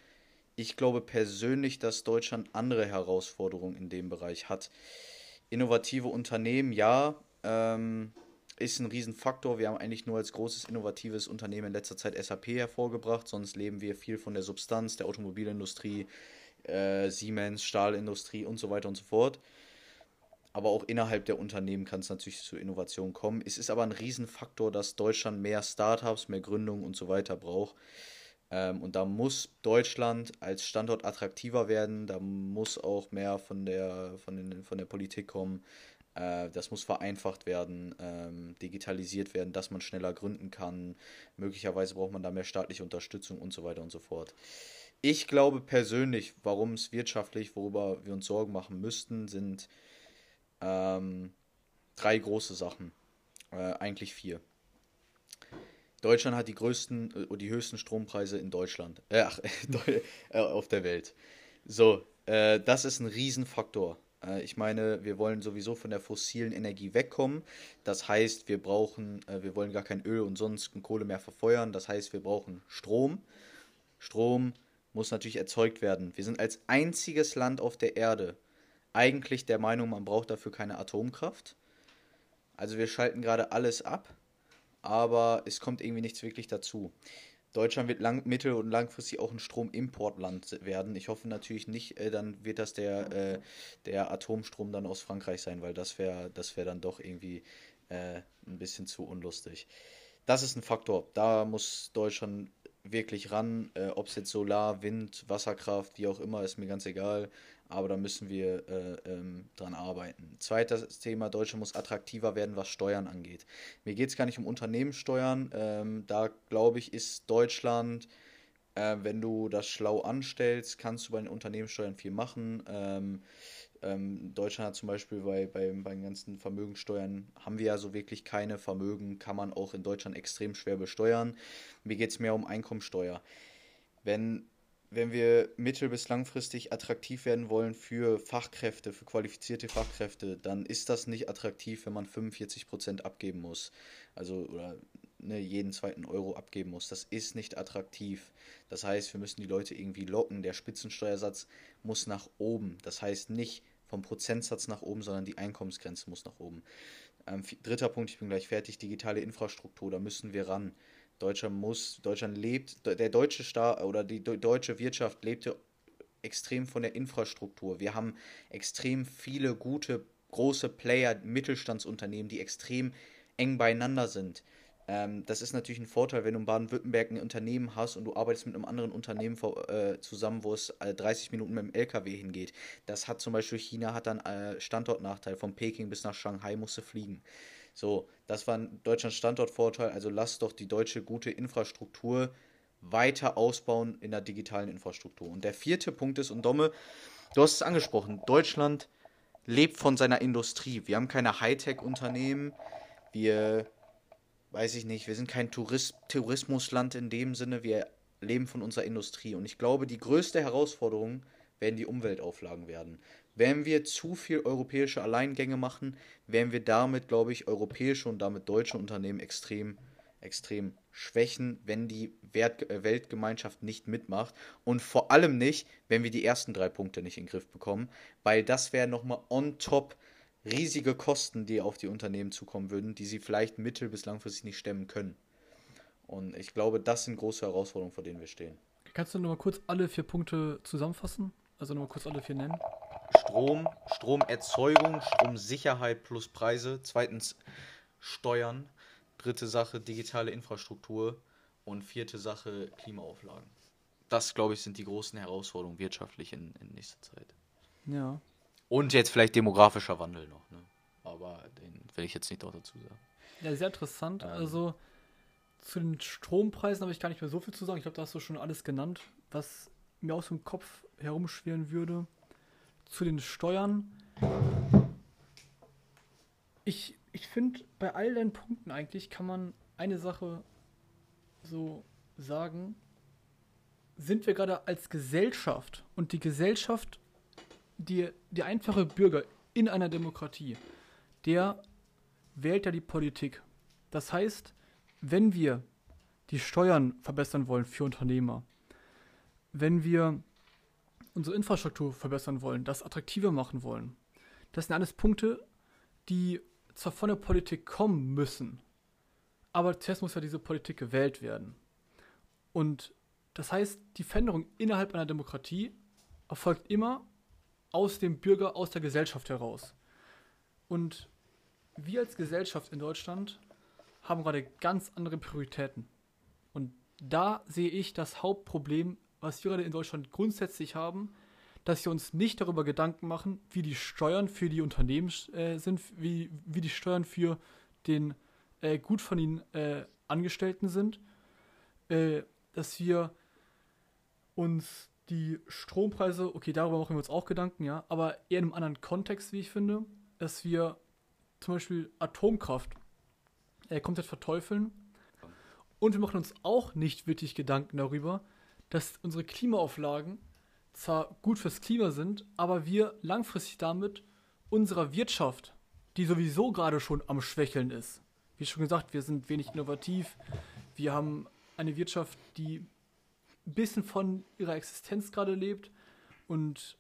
Ich glaube persönlich, dass Deutschland andere Herausforderungen in dem Bereich hat. Innovative Unternehmen, ja, ähm, ist ein Riesenfaktor. Wir haben eigentlich nur als großes innovatives Unternehmen in letzter Zeit SAP hervorgebracht, sonst leben wir viel von der Substanz der Automobilindustrie, äh, Siemens, Stahlindustrie und so weiter und so fort. Aber auch innerhalb der Unternehmen kann es natürlich zu Innovationen kommen. Es ist aber ein Riesenfaktor, dass Deutschland mehr Startups, mehr Gründungen und so weiter braucht. Ähm, und da muss Deutschland als Standort attraktiver werden. Da muss auch mehr von der, von den, von der Politik kommen äh, das muss vereinfacht werden, ähm, digitalisiert werden, dass man schneller gründen kann. Möglicherweise braucht man da mehr staatliche Unterstützung und so weiter und so fort. Ich glaube persönlich, warum es wirtschaftlich, worüber wir uns Sorgen machen müssten, sind ähm, drei große Sachen. Äh, eigentlich vier. Deutschland hat die größten, äh, die höchsten Strompreise in Deutschland, äh, ach, äh, auf der Welt. So, äh, das ist ein Riesenfaktor. Äh, ich meine, wir wollen sowieso von der fossilen Energie wegkommen. Das heißt, wir brauchen, wir wollen gar kein Öl und sonst Kohle mehr verfeuern. Das heißt, wir brauchen Strom. Strom muss natürlich erzeugt werden. Wir sind als einziges Land auf der Erde eigentlich der Meinung, man braucht dafür keine Atomkraft. Also wir schalten gerade alles ab, aber es kommt irgendwie nichts wirklich dazu. Deutschland wird lang, mittel- und langfristig auch ein Stromimportland werden. Ich hoffe natürlich nicht, äh, dann wird das der, äh, der Atomstrom dann aus Frankreich sein, weil das wäre das wär dann doch irgendwie äh, ein bisschen zu unlustig. Das ist ein Faktor. Da muss Deutschland wirklich ran. Äh, Ob es jetzt Solar, Wind, Wasserkraft, wie auch immer, ist mir ganz egal aber da müssen wir äh, ähm, dran arbeiten. Zweites Thema, Deutschland muss attraktiver werden, was Steuern angeht. Mir geht es gar nicht um Unternehmenssteuern. Ähm, da glaube ich, ist Deutschland, äh, wenn du das schlau anstellst, kannst du bei den Unternehmenssteuern viel machen. Ähm, ähm, Deutschland hat zum Beispiel bei, bei, bei den ganzen Vermögenssteuern, haben wir ja so wirklich keine Vermögen, kann man auch in Deutschland extrem schwer besteuern. Mir geht es mehr um Einkommensteuer. Wenn wenn wir mittel- bis langfristig attraktiv werden wollen für Fachkräfte, für qualifizierte Fachkräfte, dann ist das nicht attraktiv, wenn man 45% abgeben muss. Also oder ne, jeden zweiten Euro abgeben muss. Das ist nicht attraktiv. Das heißt, wir müssen die Leute irgendwie locken. Der Spitzensteuersatz muss nach oben. Das heißt nicht vom Prozentsatz nach oben, sondern die Einkommensgrenze muss nach oben. Ähm, dritter Punkt, ich bin gleich fertig, digitale Infrastruktur, da müssen wir ran. Deutschland muss, Deutschland lebt, der deutsche Staat oder die deutsche Wirtschaft lebte extrem von der Infrastruktur. Wir haben extrem viele gute, große Player, Mittelstandsunternehmen, die extrem eng beieinander sind. Ähm, das ist natürlich ein Vorteil, wenn du in Baden-Württemberg ein Unternehmen hast und du arbeitest mit einem anderen Unternehmen vor, äh, zusammen, wo es äh, 30 Minuten mit dem LKW hingeht. Das hat zum Beispiel China hat dann äh, Standortnachteil. Von Peking bis nach Shanghai musst du fliegen. So, das war Deutschlands Standortvorteil. Also lasst doch die deutsche gute Infrastruktur weiter ausbauen in der digitalen Infrastruktur. Und der vierte Punkt ist, und Domme, du hast es angesprochen, Deutschland lebt von seiner Industrie. Wir haben keine Hightech-Unternehmen. Wir, weiß ich nicht, wir sind kein Tourist Tourismusland in dem Sinne. Wir leben von unserer Industrie. Und ich glaube, die größte Herausforderung werden die Umweltauflagen werden. Wenn wir zu viel europäische Alleingänge machen, werden wir damit, glaube ich, europäische und damit deutsche Unternehmen extrem, extrem schwächen, wenn die Wert äh, Weltgemeinschaft nicht mitmacht. Und vor allem nicht, wenn wir die ersten drei Punkte nicht in den Griff bekommen, weil das wäre nochmal on top riesige Kosten, die auf die Unternehmen zukommen würden, die sie vielleicht mittel- bis langfristig nicht stemmen können. Und ich glaube, das sind große Herausforderungen, vor denen wir stehen. Kannst du nochmal kurz alle vier Punkte zusammenfassen? Also nochmal kurz alle vier nennen? Strom, Stromerzeugung, Stromsicherheit plus Preise. Zweitens Steuern. Dritte Sache digitale Infrastruktur. Und vierte Sache Klimaauflagen. Das, glaube ich, sind die großen Herausforderungen wirtschaftlich in, in nächster Zeit. Ja. Und jetzt vielleicht demografischer Wandel noch. Ne? Aber den will ich jetzt nicht auch dazu sagen. Ja, sehr interessant. Ähm. Also zu den Strompreisen habe ich gar nicht mehr so viel zu sagen. Ich glaube, da hast du schon alles genannt, was mir aus dem Kopf herumschwirren würde zu den Steuern. Ich, ich finde, bei all deinen Punkten eigentlich kann man eine Sache so sagen. Sind wir gerade als Gesellschaft und die Gesellschaft, die, der einfache Bürger in einer Demokratie, der wählt ja die Politik. Das heißt, wenn wir die Steuern verbessern wollen für Unternehmer, wenn wir unsere Infrastruktur verbessern wollen, das attraktiver machen wollen. Das sind alles Punkte, die zwar von der Politik kommen müssen, aber zuerst muss ja diese Politik gewählt werden. Und das heißt, die Veränderung innerhalb einer Demokratie erfolgt immer aus dem Bürger, aus der Gesellschaft heraus. Und wir als Gesellschaft in Deutschland haben gerade ganz andere Prioritäten. Und da sehe ich das Hauptproblem was wir gerade in Deutschland grundsätzlich haben, dass wir uns nicht darüber Gedanken machen, wie die Steuern für die Unternehmen äh, sind, wie, wie die Steuern für den äh, gut von ihnen äh, Angestellten sind, äh, dass wir uns die Strompreise, okay, darüber machen wir uns auch Gedanken, ja, aber eher in einem anderen Kontext, wie ich finde, dass wir zum Beispiel Atomkraft äh, komplett verteufeln. Und wir machen uns auch nicht wirklich Gedanken darüber, dass unsere Klimaauflagen zwar gut fürs Klima sind, aber wir langfristig damit unserer Wirtschaft, die sowieso gerade schon am Schwächeln ist, wie schon gesagt, wir sind wenig innovativ, wir haben eine Wirtschaft, die ein bisschen von ihrer Existenz gerade lebt. Und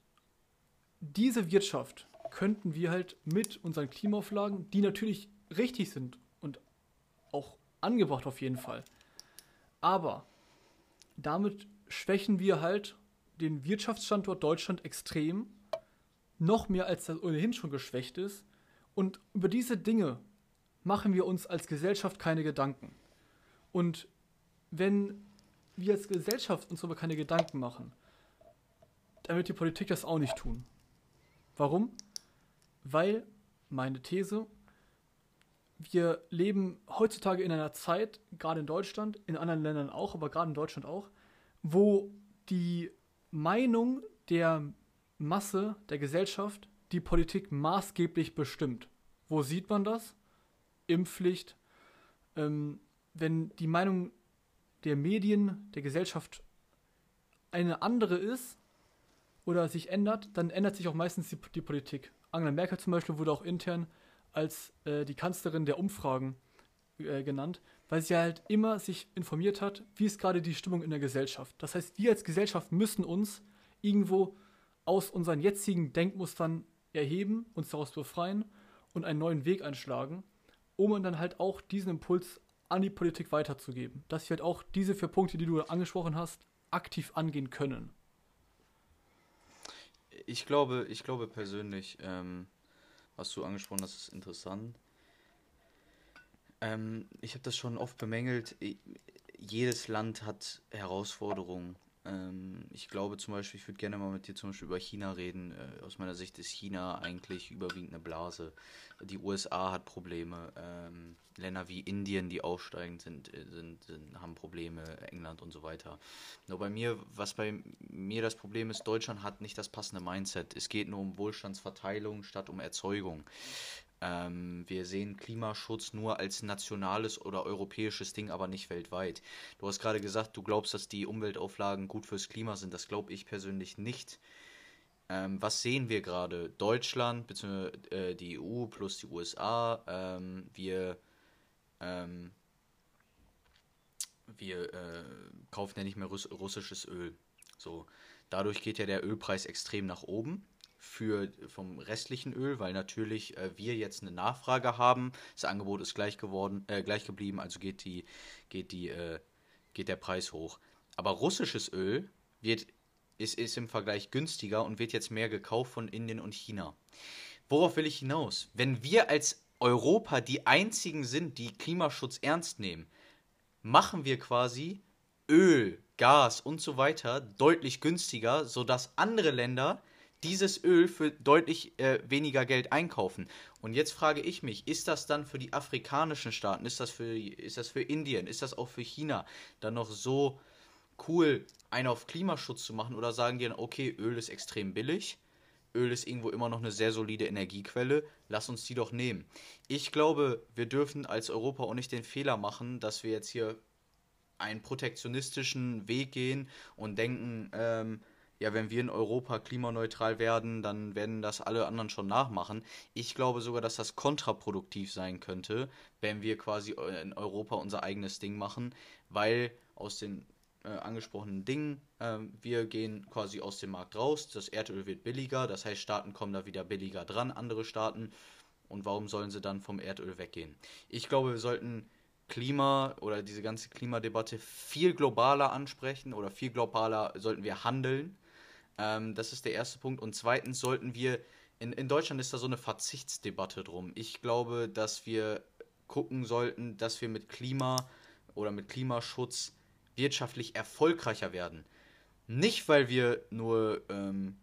diese Wirtschaft könnten wir halt mit unseren Klimaauflagen, die natürlich richtig sind und auch angebracht auf jeden Fall, aber damit schwächen wir halt den Wirtschaftsstandort Deutschland extrem, noch mehr als das ohnehin schon geschwächt ist. Und über diese Dinge machen wir uns als Gesellschaft keine Gedanken. Und wenn wir als Gesellschaft uns aber keine Gedanken machen, dann wird die Politik das auch nicht tun. Warum? Weil, meine These, wir leben heutzutage in einer Zeit, gerade in Deutschland, in anderen Ländern auch, aber gerade in Deutschland auch, wo die Meinung der Masse, der Gesellschaft, die Politik maßgeblich bestimmt. Wo sieht man das? Impfpflicht. Ähm, wenn die Meinung der Medien, der Gesellschaft eine andere ist oder sich ändert, dann ändert sich auch meistens die, die Politik. Angela Merkel zum Beispiel wurde auch intern als äh, die Kanzlerin der Umfragen äh, genannt, weil sie halt immer sich informiert hat, wie ist gerade die Stimmung in der Gesellschaft. Das heißt, wir als Gesellschaft müssen uns irgendwo aus unseren jetzigen Denkmustern erheben, uns daraus befreien und einen neuen Weg einschlagen, um dann halt auch diesen Impuls an die Politik weiterzugeben. Dass wir halt auch diese vier Punkte, die du angesprochen hast, aktiv angehen können. Ich glaube, ich glaube persönlich, ähm, was du angesprochen hast, ist interessant. Ähm, ich habe das schon oft bemängelt. Jedes Land hat Herausforderungen. Ähm, ich glaube zum Beispiel, ich würde gerne mal mit dir zum Beispiel über China reden. Äh, aus meiner Sicht ist China eigentlich überwiegend eine Blase. Die USA hat Probleme. Ähm, Länder wie Indien, die aufsteigend sind, äh, sind, sind, haben Probleme, England und so weiter. Nur bei mir, was bei mir das Problem ist, Deutschland hat nicht das passende Mindset. Es geht nur um Wohlstandsverteilung statt um Erzeugung. Ähm, wir sehen Klimaschutz nur als nationales oder europäisches Ding, aber nicht weltweit. Du hast gerade gesagt, du glaubst, dass die Umweltauflagen gut fürs Klima sind. Das glaube ich persönlich nicht. Ähm, was sehen wir gerade? Deutschland bzw. Äh, die EU plus die USA. Ähm, wir ähm, wir äh, kaufen ja nicht mehr Russ russisches Öl. So, dadurch geht ja der Ölpreis extrem nach oben für vom restlichen Öl, weil natürlich äh, wir jetzt eine Nachfrage haben. Das Angebot ist gleich geworden, äh, gleich geblieben, also geht die, geht die, äh, geht der Preis hoch. Aber russisches Öl wird, ist, ist im Vergleich günstiger und wird jetzt mehr gekauft von Indien und China. Worauf will ich hinaus? Wenn wir als Europa die einzigen sind, die Klimaschutz ernst nehmen, machen wir quasi Öl, Gas und so weiter deutlich günstiger, sodass andere Länder dieses Öl für deutlich äh, weniger Geld einkaufen. Und jetzt frage ich mich, ist das dann für die afrikanischen Staaten, ist das für, ist das für Indien, ist das auch für China dann noch so cool, einen auf Klimaschutz zu machen? Oder sagen die dann, okay, Öl ist extrem billig, Öl ist irgendwo immer noch eine sehr solide Energiequelle, lass uns die doch nehmen. Ich glaube, wir dürfen als Europa auch nicht den Fehler machen, dass wir jetzt hier einen protektionistischen Weg gehen und denken, ähm, ja, wenn wir in Europa klimaneutral werden, dann werden das alle anderen schon nachmachen. Ich glaube sogar, dass das kontraproduktiv sein könnte, wenn wir quasi in Europa unser eigenes Ding machen, weil aus den äh, angesprochenen Dingen, äh, wir gehen quasi aus dem Markt raus, das Erdöl wird billiger, das heißt, Staaten kommen da wieder billiger dran, andere Staaten. Und warum sollen sie dann vom Erdöl weggehen? Ich glaube, wir sollten Klima oder diese ganze Klimadebatte viel globaler ansprechen oder viel globaler sollten wir handeln ähm, das ist der erste Punkt. Und zweitens sollten wir, in, in Deutschland ist da so eine Verzichtsdebatte drum. Ich glaube, dass wir gucken sollten, dass wir mit Klima oder mit Klimaschutz wirtschaftlich erfolgreicher werden. Nicht, weil wir nur ähm,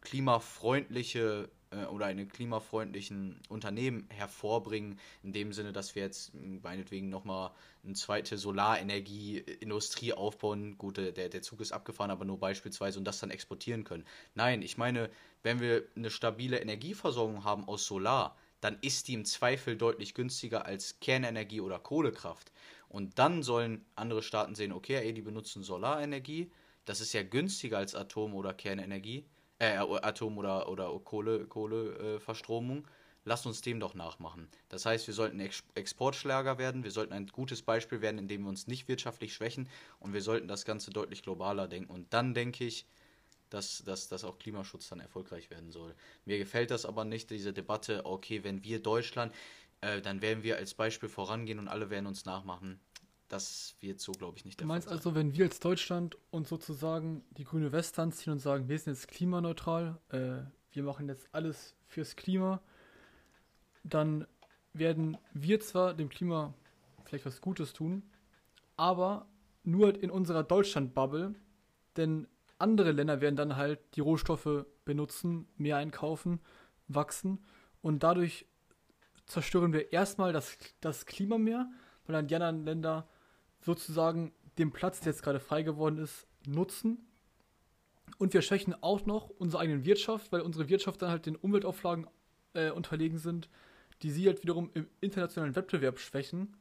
klimafreundliche äh, oder eine klimafreundlichen Unternehmen hervorbringen, in dem Sinne, dass wir jetzt meinetwegen nochmal eine zweite Solarenergieindustrie aufbauen. Gut, der, der Zug ist abgefahren, aber nur beispielsweise und das dann exportieren können. Nein, ich meine, wenn wir eine stabile Energieversorgung haben aus Solar, dann ist die im Zweifel deutlich günstiger als Kernenergie oder Kohlekraft. Und dann sollen andere Staaten sehen, okay, ey, die benutzen Solarenergie, das ist ja günstiger als Atom- oder Kernenergie äh, Atom- oder, oder Kohle, Kohleverstromung. Äh, Lasst uns dem doch nachmachen. Das heißt, wir sollten Ex Exportschlager werden, wir sollten ein gutes Beispiel werden, indem wir uns nicht wirtschaftlich schwächen und wir sollten das Ganze deutlich globaler denken. Und dann denke ich, dass, dass, dass auch Klimaschutz dann erfolgreich werden soll. Mir gefällt das aber nicht, diese Debatte, okay, wenn wir Deutschland, äh, dann werden wir als Beispiel vorangehen und alle werden uns nachmachen. Das wird so, glaube ich, nicht der Du meinst Fall also, wenn wir als Deutschland uns sozusagen die grüne Weste anziehen und sagen, wir sind jetzt klimaneutral, äh, wir machen jetzt alles fürs Klima, dann werden wir zwar dem Klima vielleicht was Gutes tun, aber nur in unserer Deutschland-Bubble, denn andere Länder werden dann halt die Rohstoffe benutzen, mehr einkaufen, wachsen und dadurch zerstören wir erstmal das, das Klima mehr, weil dann die anderen Länder sozusagen den Platz, der jetzt gerade frei geworden ist, nutzen. Und wir schwächen auch noch unsere eigene Wirtschaft, weil unsere Wirtschaft dann halt den Umweltauflagen äh, unterlegen sind, die sie halt wiederum im internationalen Wettbewerb schwächen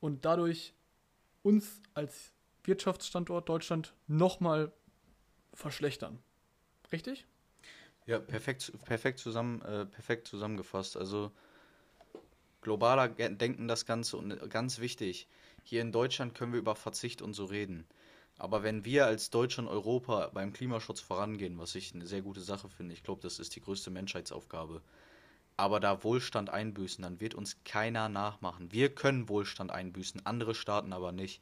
und dadurch uns als Wirtschaftsstandort Deutschland nochmal verschlechtern. Richtig? Ja, perfekt, perfekt, zusammen, äh, perfekt zusammengefasst. Also globaler denken das Ganze und äh, ganz wichtig, hier in Deutschland können wir über Verzicht und so reden. Aber wenn wir als Deutschland Europa beim Klimaschutz vorangehen, was ich eine sehr gute Sache finde, ich glaube, das ist die größte Menschheitsaufgabe, aber da Wohlstand einbüßen, dann wird uns keiner nachmachen. Wir können Wohlstand einbüßen, andere Staaten aber nicht.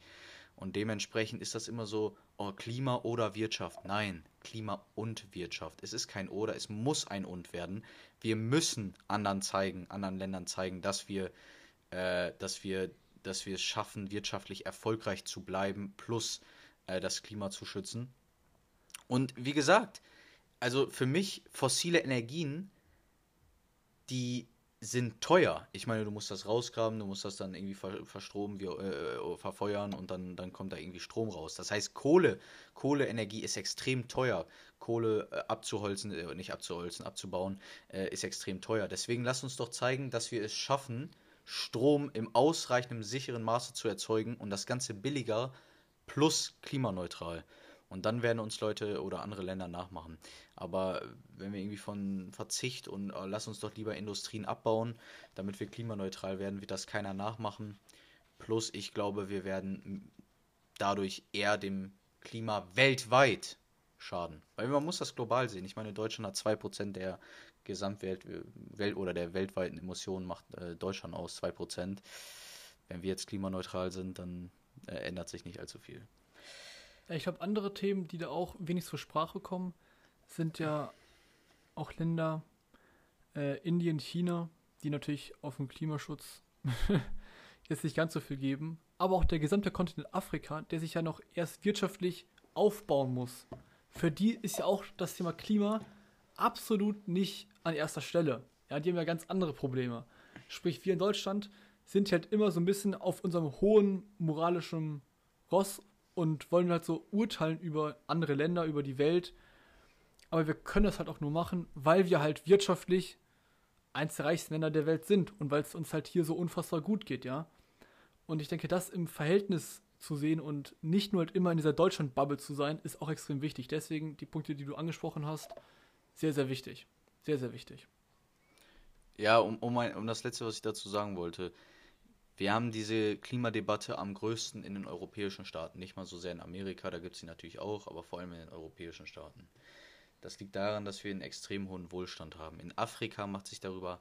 Und dementsprechend ist das immer so, oh, Klima oder Wirtschaft. Nein, Klima und Wirtschaft. Es ist kein oder, es muss ein und werden. Wir müssen anderen zeigen, anderen Ländern zeigen, dass wir, äh, dass wir, dass wir es schaffen, wirtschaftlich erfolgreich zu bleiben, plus äh, das Klima zu schützen. Und wie gesagt, also für mich fossile Energien die sind teuer. Ich meine, du musst das rausgraben, du musst das dann irgendwie ver verstromen, wie, äh, verfeuern und dann, dann kommt da irgendwie Strom raus. Das heißt, Kohle, Kohleenergie ist extrem teuer. Kohle äh, abzuholzen, äh, nicht abzuholzen, abzubauen, äh, ist extrem teuer. Deswegen lass uns doch zeigen, dass wir es schaffen, Strom im ausreichenden, sicheren Maße zu erzeugen und das Ganze billiger plus klimaneutral. Und dann werden uns Leute oder andere Länder nachmachen. Aber wenn wir irgendwie von Verzicht und äh, lass uns doch lieber Industrien abbauen, damit wir klimaneutral werden, wird das keiner nachmachen. Plus, ich glaube, wir werden dadurch eher dem Klima weltweit schaden. Weil man muss das global sehen. Ich meine, Deutschland hat 2% der Gesamtwelt Welt oder der weltweiten Emissionen macht äh, Deutschland aus 2%. Wenn wir jetzt klimaneutral sind, dann äh, ändert sich nicht allzu viel. Ich glaube, andere Themen, die da auch wenig zur Sprache kommen, sind ja auch Länder, äh, Indien, China, die natürlich auf den Klimaschutz jetzt nicht ganz so viel geben, aber auch der gesamte Kontinent Afrika, der sich ja noch erst wirtschaftlich aufbauen muss. Für die ist ja auch das Thema Klima absolut nicht an erster Stelle. Ja, die haben ja ganz andere Probleme. Sprich, wir in Deutschland sind halt immer so ein bisschen auf unserem hohen moralischen Ross und wollen halt so urteilen über andere Länder, über die Welt. Aber wir können das halt auch nur machen, weil wir halt wirtschaftlich eins der reichsten Länder der Welt sind und weil es uns halt hier so unfassbar gut geht, ja. Und ich denke, das im Verhältnis zu sehen und nicht nur halt immer in dieser Deutschland-Bubble zu sein, ist auch extrem wichtig. Deswegen die Punkte, die du angesprochen hast, sehr, sehr wichtig. Sehr, sehr wichtig. Ja, um, um, ein, um das Letzte, was ich dazu sagen wollte. Wir haben diese Klimadebatte am größten in den europäischen Staaten, nicht mal so sehr in Amerika, da gibt es sie natürlich auch, aber vor allem in den europäischen Staaten. Das liegt daran, dass wir einen extrem hohen Wohlstand haben. In Afrika macht sich darüber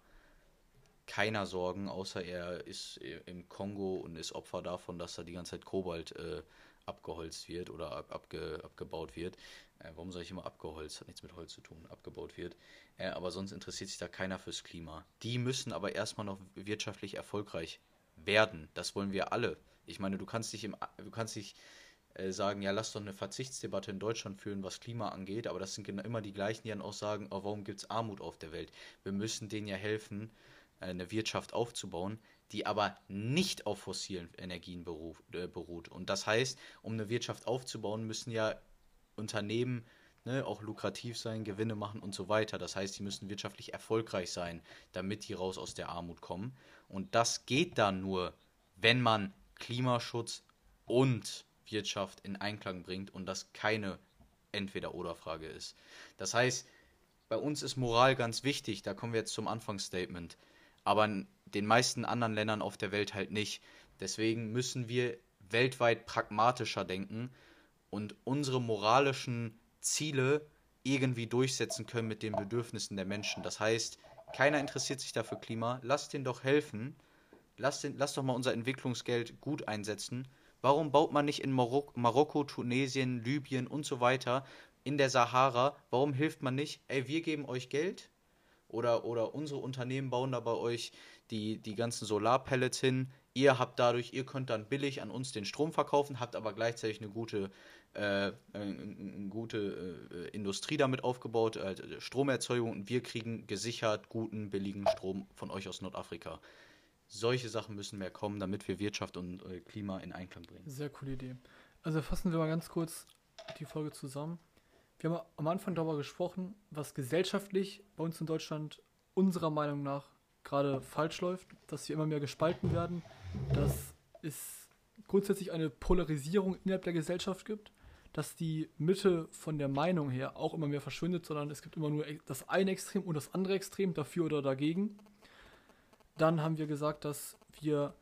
keiner Sorgen, außer er ist im Kongo und ist Opfer davon, dass da die ganze Zeit Kobalt äh, abgeholzt wird oder ab, abge, abgebaut wird. Äh, warum soll ich immer abgeholzt? Hat nichts mit Holz zu tun, abgebaut wird. Äh, aber sonst interessiert sich da keiner fürs Klima. Die müssen aber erstmal noch wirtschaftlich erfolgreich werden. Das wollen wir alle. Ich meine, du kannst dich, im, du kannst dich äh, sagen, ja, lass doch eine Verzichtsdebatte in Deutschland führen, was Klima angeht, aber das sind genau immer die gleichen, die dann auch sagen, oh, warum gibt es Armut auf der Welt? Wir müssen denen ja helfen, äh, eine Wirtschaft aufzubauen, die aber nicht auf fossilen Energien beruf, äh, beruht. Und das heißt, um eine Wirtschaft aufzubauen, müssen ja Unternehmen ne, auch lukrativ sein, Gewinne machen und so weiter. Das heißt, sie müssen wirtschaftlich erfolgreich sein, damit die raus aus der Armut kommen. Und das geht dann nur, wenn man Klimaschutz und Wirtschaft in Einklang bringt und das keine Entweder-Oder-Frage ist. Das heißt, bei uns ist Moral ganz wichtig, da kommen wir jetzt zum Anfangsstatement, aber in den meisten anderen Ländern auf der Welt halt nicht. Deswegen müssen wir weltweit pragmatischer denken und unsere moralischen Ziele irgendwie durchsetzen können mit den Bedürfnissen der Menschen. Das heißt, keiner interessiert sich dafür Klima, lasst den doch helfen, lasst, den, doch mal unser Entwicklungsgeld gut einsetzen. Warum baut man nicht in Marok Marokko, Tunesien, Libyen und so weiter, in der Sahara, warum hilft man nicht? Ey, wir geben euch Geld oder, oder unsere Unternehmen bauen da bei euch die, die ganzen Solarpellets hin. Ihr habt dadurch, ihr könnt dann billig an uns den Strom verkaufen, habt aber gleichzeitig eine gute, äh, eine gute äh, Industrie damit aufgebaut, äh, Stromerzeugung und wir kriegen gesichert guten, billigen Strom von euch aus Nordafrika. Solche Sachen müssen mehr kommen, damit wir Wirtschaft und äh, Klima in Einklang bringen. Sehr coole Idee. Also fassen wir mal ganz kurz die Folge zusammen. Wir haben am Anfang darüber gesprochen, was gesellschaftlich bei uns in Deutschland unserer Meinung nach gerade falsch läuft, dass wir immer mehr gespalten werden, dass es grundsätzlich eine Polarisierung innerhalb der Gesellschaft gibt, dass die Mitte von der Meinung her auch immer mehr verschwindet, sondern es gibt immer nur das eine Extrem und das andere Extrem, dafür oder dagegen. Dann haben wir gesagt, dass wir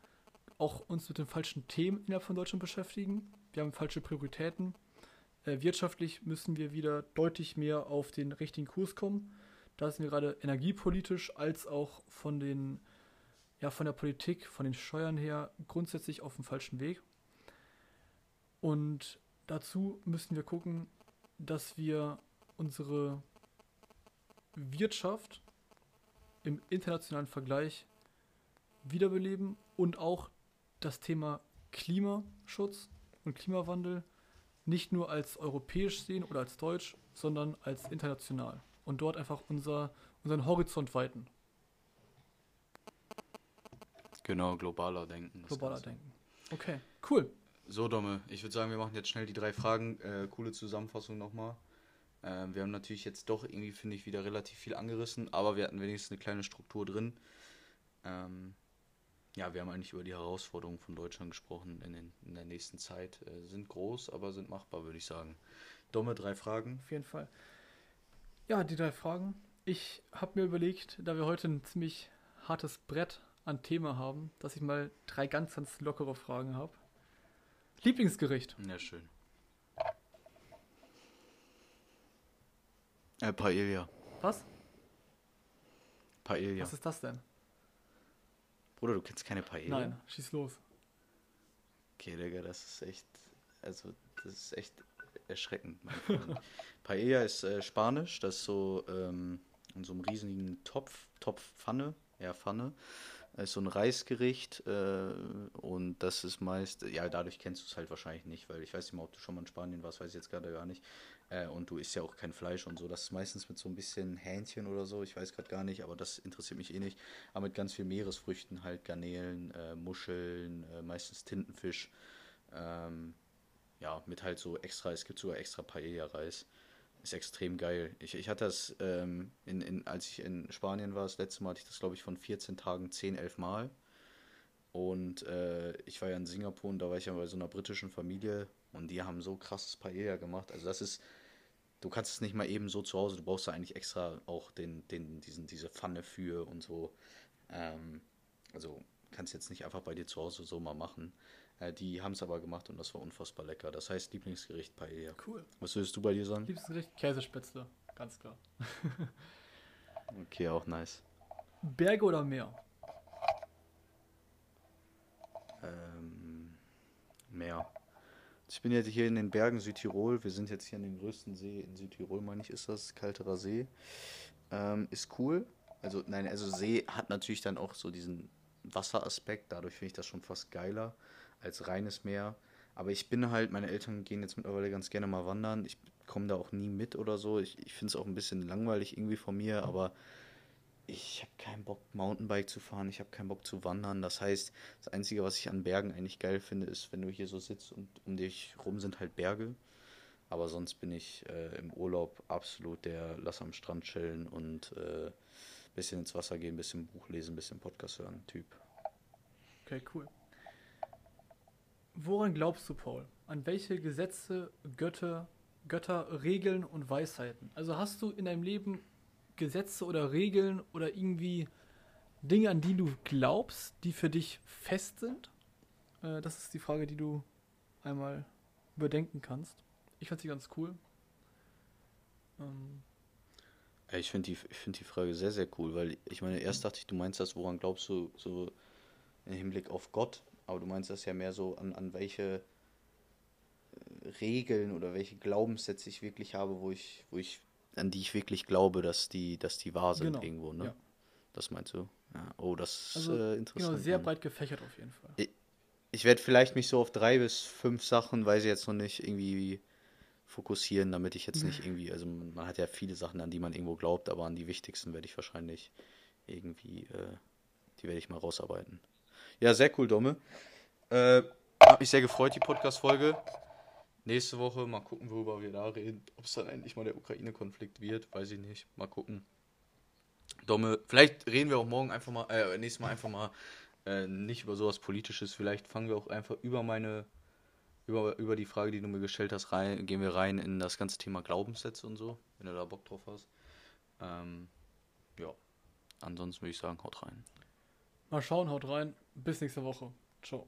auch uns mit den falschen Themen innerhalb von Deutschland beschäftigen. Wir haben falsche Prioritäten. Äh, wirtschaftlich müssen wir wieder deutlich mehr auf den richtigen Kurs kommen. Da sind wir gerade energiepolitisch als auch von den ja von der Politik, von den Steuern her grundsätzlich auf dem falschen Weg. Und dazu müssen wir gucken, dass wir unsere Wirtschaft im internationalen Vergleich wiederbeleben und auch das Thema Klimaschutz und Klimawandel nicht nur als europäisch sehen oder als deutsch, sondern als international und dort einfach unser, unseren Horizont weiten. Genau, globaler denken. Globaler denken. Okay, cool. So, Domme, ich würde sagen, wir machen jetzt schnell die drei Fragen. Äh, coole Zusammenfassung nochmal. Äh, wir haben natürlich jetzt doch irgendwie, finde ich, wieder relativ viel angerissen, aber wir hatten wenigstens eine kleine Struktur drin. Ähm, ja, wir haben eigentlich über die Herausforderungen von Deutschland gesprochen in, den, in der nächsten Zeit. Äh, sind groß, aber sind machbar, würde ich sagen. Dumme drei Fragen. Auf jeden Fall. Ja, die drei Fragen. Ich habe mir überlegt, da wir heute ein ziemlich hartes Brett an Thema haben, dass ich mal drei ganz, ganz lockere Fragen habe. Lieblingsgericht. Ja, schön. Äh, Paella. Was? Paella. Was ist das denn? Bruder, du kennst keine Paella? Nein, schieß los. Okay, Digga, das ist echt, also, das ist echt erschreckend. Paella ist äh, Spanisch, das ist so ähm, in so einem riesigen Topf, Topfpfanne, ja, Pfanne. Das ist so ein Reisgericht äh, und das ist meist, ja, dadurch kennst du es halt wahrscheinlich nicht, weil ich weiß nicht mal, ob du schon mal in Spanien warst, weiß ich jetzt gerade gar nicht. Äh, und du isst ja auch kein Fleisch und so. Das ist meistens mit so ein bisschen Hähnchen oder so. Ich weiß gerade gar nicht, aber das interessiert mich eh nicht. Aber mit ganz viel Meeresfrüchten, halt Garnelen, äh, Muscheln, äh, meistens Tintenfisch. Ähm, ja, mit halt so extra, es gibt sogar extra Paella-Reis. Ist extrem geil. Ich, ich hatte das, ähm, in, in, als ich in Spanien war, das letzte Mal hatte ich das, glaube ich, von 14 Tagen 10, 11 Mal. Und äh, ich war ja in Singapur und da war ich ja bei so einer britischen Familie und die haben so krasses Paella gemacht. Also das ist, du kannst es nicht mal eben so zu Hause, du brauchst da eigentlich extra auch den, den, diesen, diese Pfanne für und so. Ähm, also kannst jetzt nicht einfach bei dir zu Hause so mal machen. Äh, die haben es aber gemacht und das war unfassbar lecker. Das heißt Lieblingsgericht Paella. Cool. Was würdest du bei dir sagen? Lieblingsgericht Käsespätzle, ganz klar. okay, auch nice. Berge oder Meer? Ähm, Meer. Ich bin jetzt hier in den Bergen Südtirol. Wir sind jetzt hier an dem größten See in Südtirol, meine ich, ist das. Kalterer See. Ähm, ist cool. Also, nein, also See hat natürlich dann auch so diesen Wasseraspekt. Dadurch finde ich das schon fast geiler als reines Meer. Aber ich bin halt, meine Eltern gehen jetzt mittlerweile ganz gerne mal wandern. Ich komme da auch nie mit oder so. Ich, ich finde es auch ein bisschen langweilig irgendwie von mir, aber ich habe keinen Bock, Mountainbike zu fahren, ich habe keinen Bock zu wandern. Das heißt, das Einzige, was ich an Bergen eigentlich geil finde, ist, wenn du hier so sitzt und um dich rum sind halt Berge. Aber sonst bin ich äh, im Urlaub absolut der Lass am Strand chillen und äh, bisschen ins Wasser gehen, bisschen Buch lesen, bisschen Podcast hören Typ. Okay, cool. Woran glaubst du, Paul? An welche Gesetze, Götter Götter, Regeln und Weisheiten. Also hast du in deinem Leben Gesetze oder Regeln oder irgendwie Dinge, an die du glaubst, die für dich fest sind? Äh, das ist die Frage, die du einmal überdenken kannst. Ich fand sie ganz cool. Ähm. Ich finde die, find die Frage sehr, sehr cool, weil ich meine, erst dachte ich, du meinst das, woran glaubst du, so im Hinblick auf Gott, aber du meinst das ja mehr so an, an welche äh, Regeln oder welche Glaubenssätze ich wirklich habe, wo ich, wo ich, an die ich wirklich glaube, dass die, dass die wahr sind genau. irgendwo, ne? Ja. Das meinst du? Ja. Oh, das ist also, äh, interessant. Genau, sehr breit gefächert auf jeden Fall. Ich, ich werde vielleicht mich so auf drei bis fünf Sachen, weiß ich jetzt noch nicht, irgendwie fokussieren, damit ich jetzt nicht irgendwie, also man hat ja viele Sachen, an die man irgendwo glaubt, aber an die wichtigsten werde ich wahrscheinlich irgendwie, äh, die werde ich mal rausarbeiten. Ja, sehr cool, Domme. Äh, hat mich sehr gefreut, die Podcast-Folge. Nächste Woche mal gucken, worüber wir da reden. Ob es dann endlich mal der Ukraine-Konflikt wird, weiß ich nicht. Mal gucken. Domme, vielleicht reden wir auch morgen einfach mal, äh, nächstes Mal einfach mal äh, nicht über sowas Politisches. Vielleicht fangen wir auch einfach über meine, über, über die Frage, die du mir gestellt hast, rein, gehen wir rein in das ganze Thema Glaubenssätze und so, wenn du da Bock drauf hast. Ähm, ja. Ansonsten würde ich sagen, haut rein. Mal schauen, haut rein. Bis nächste Woche. Ciao.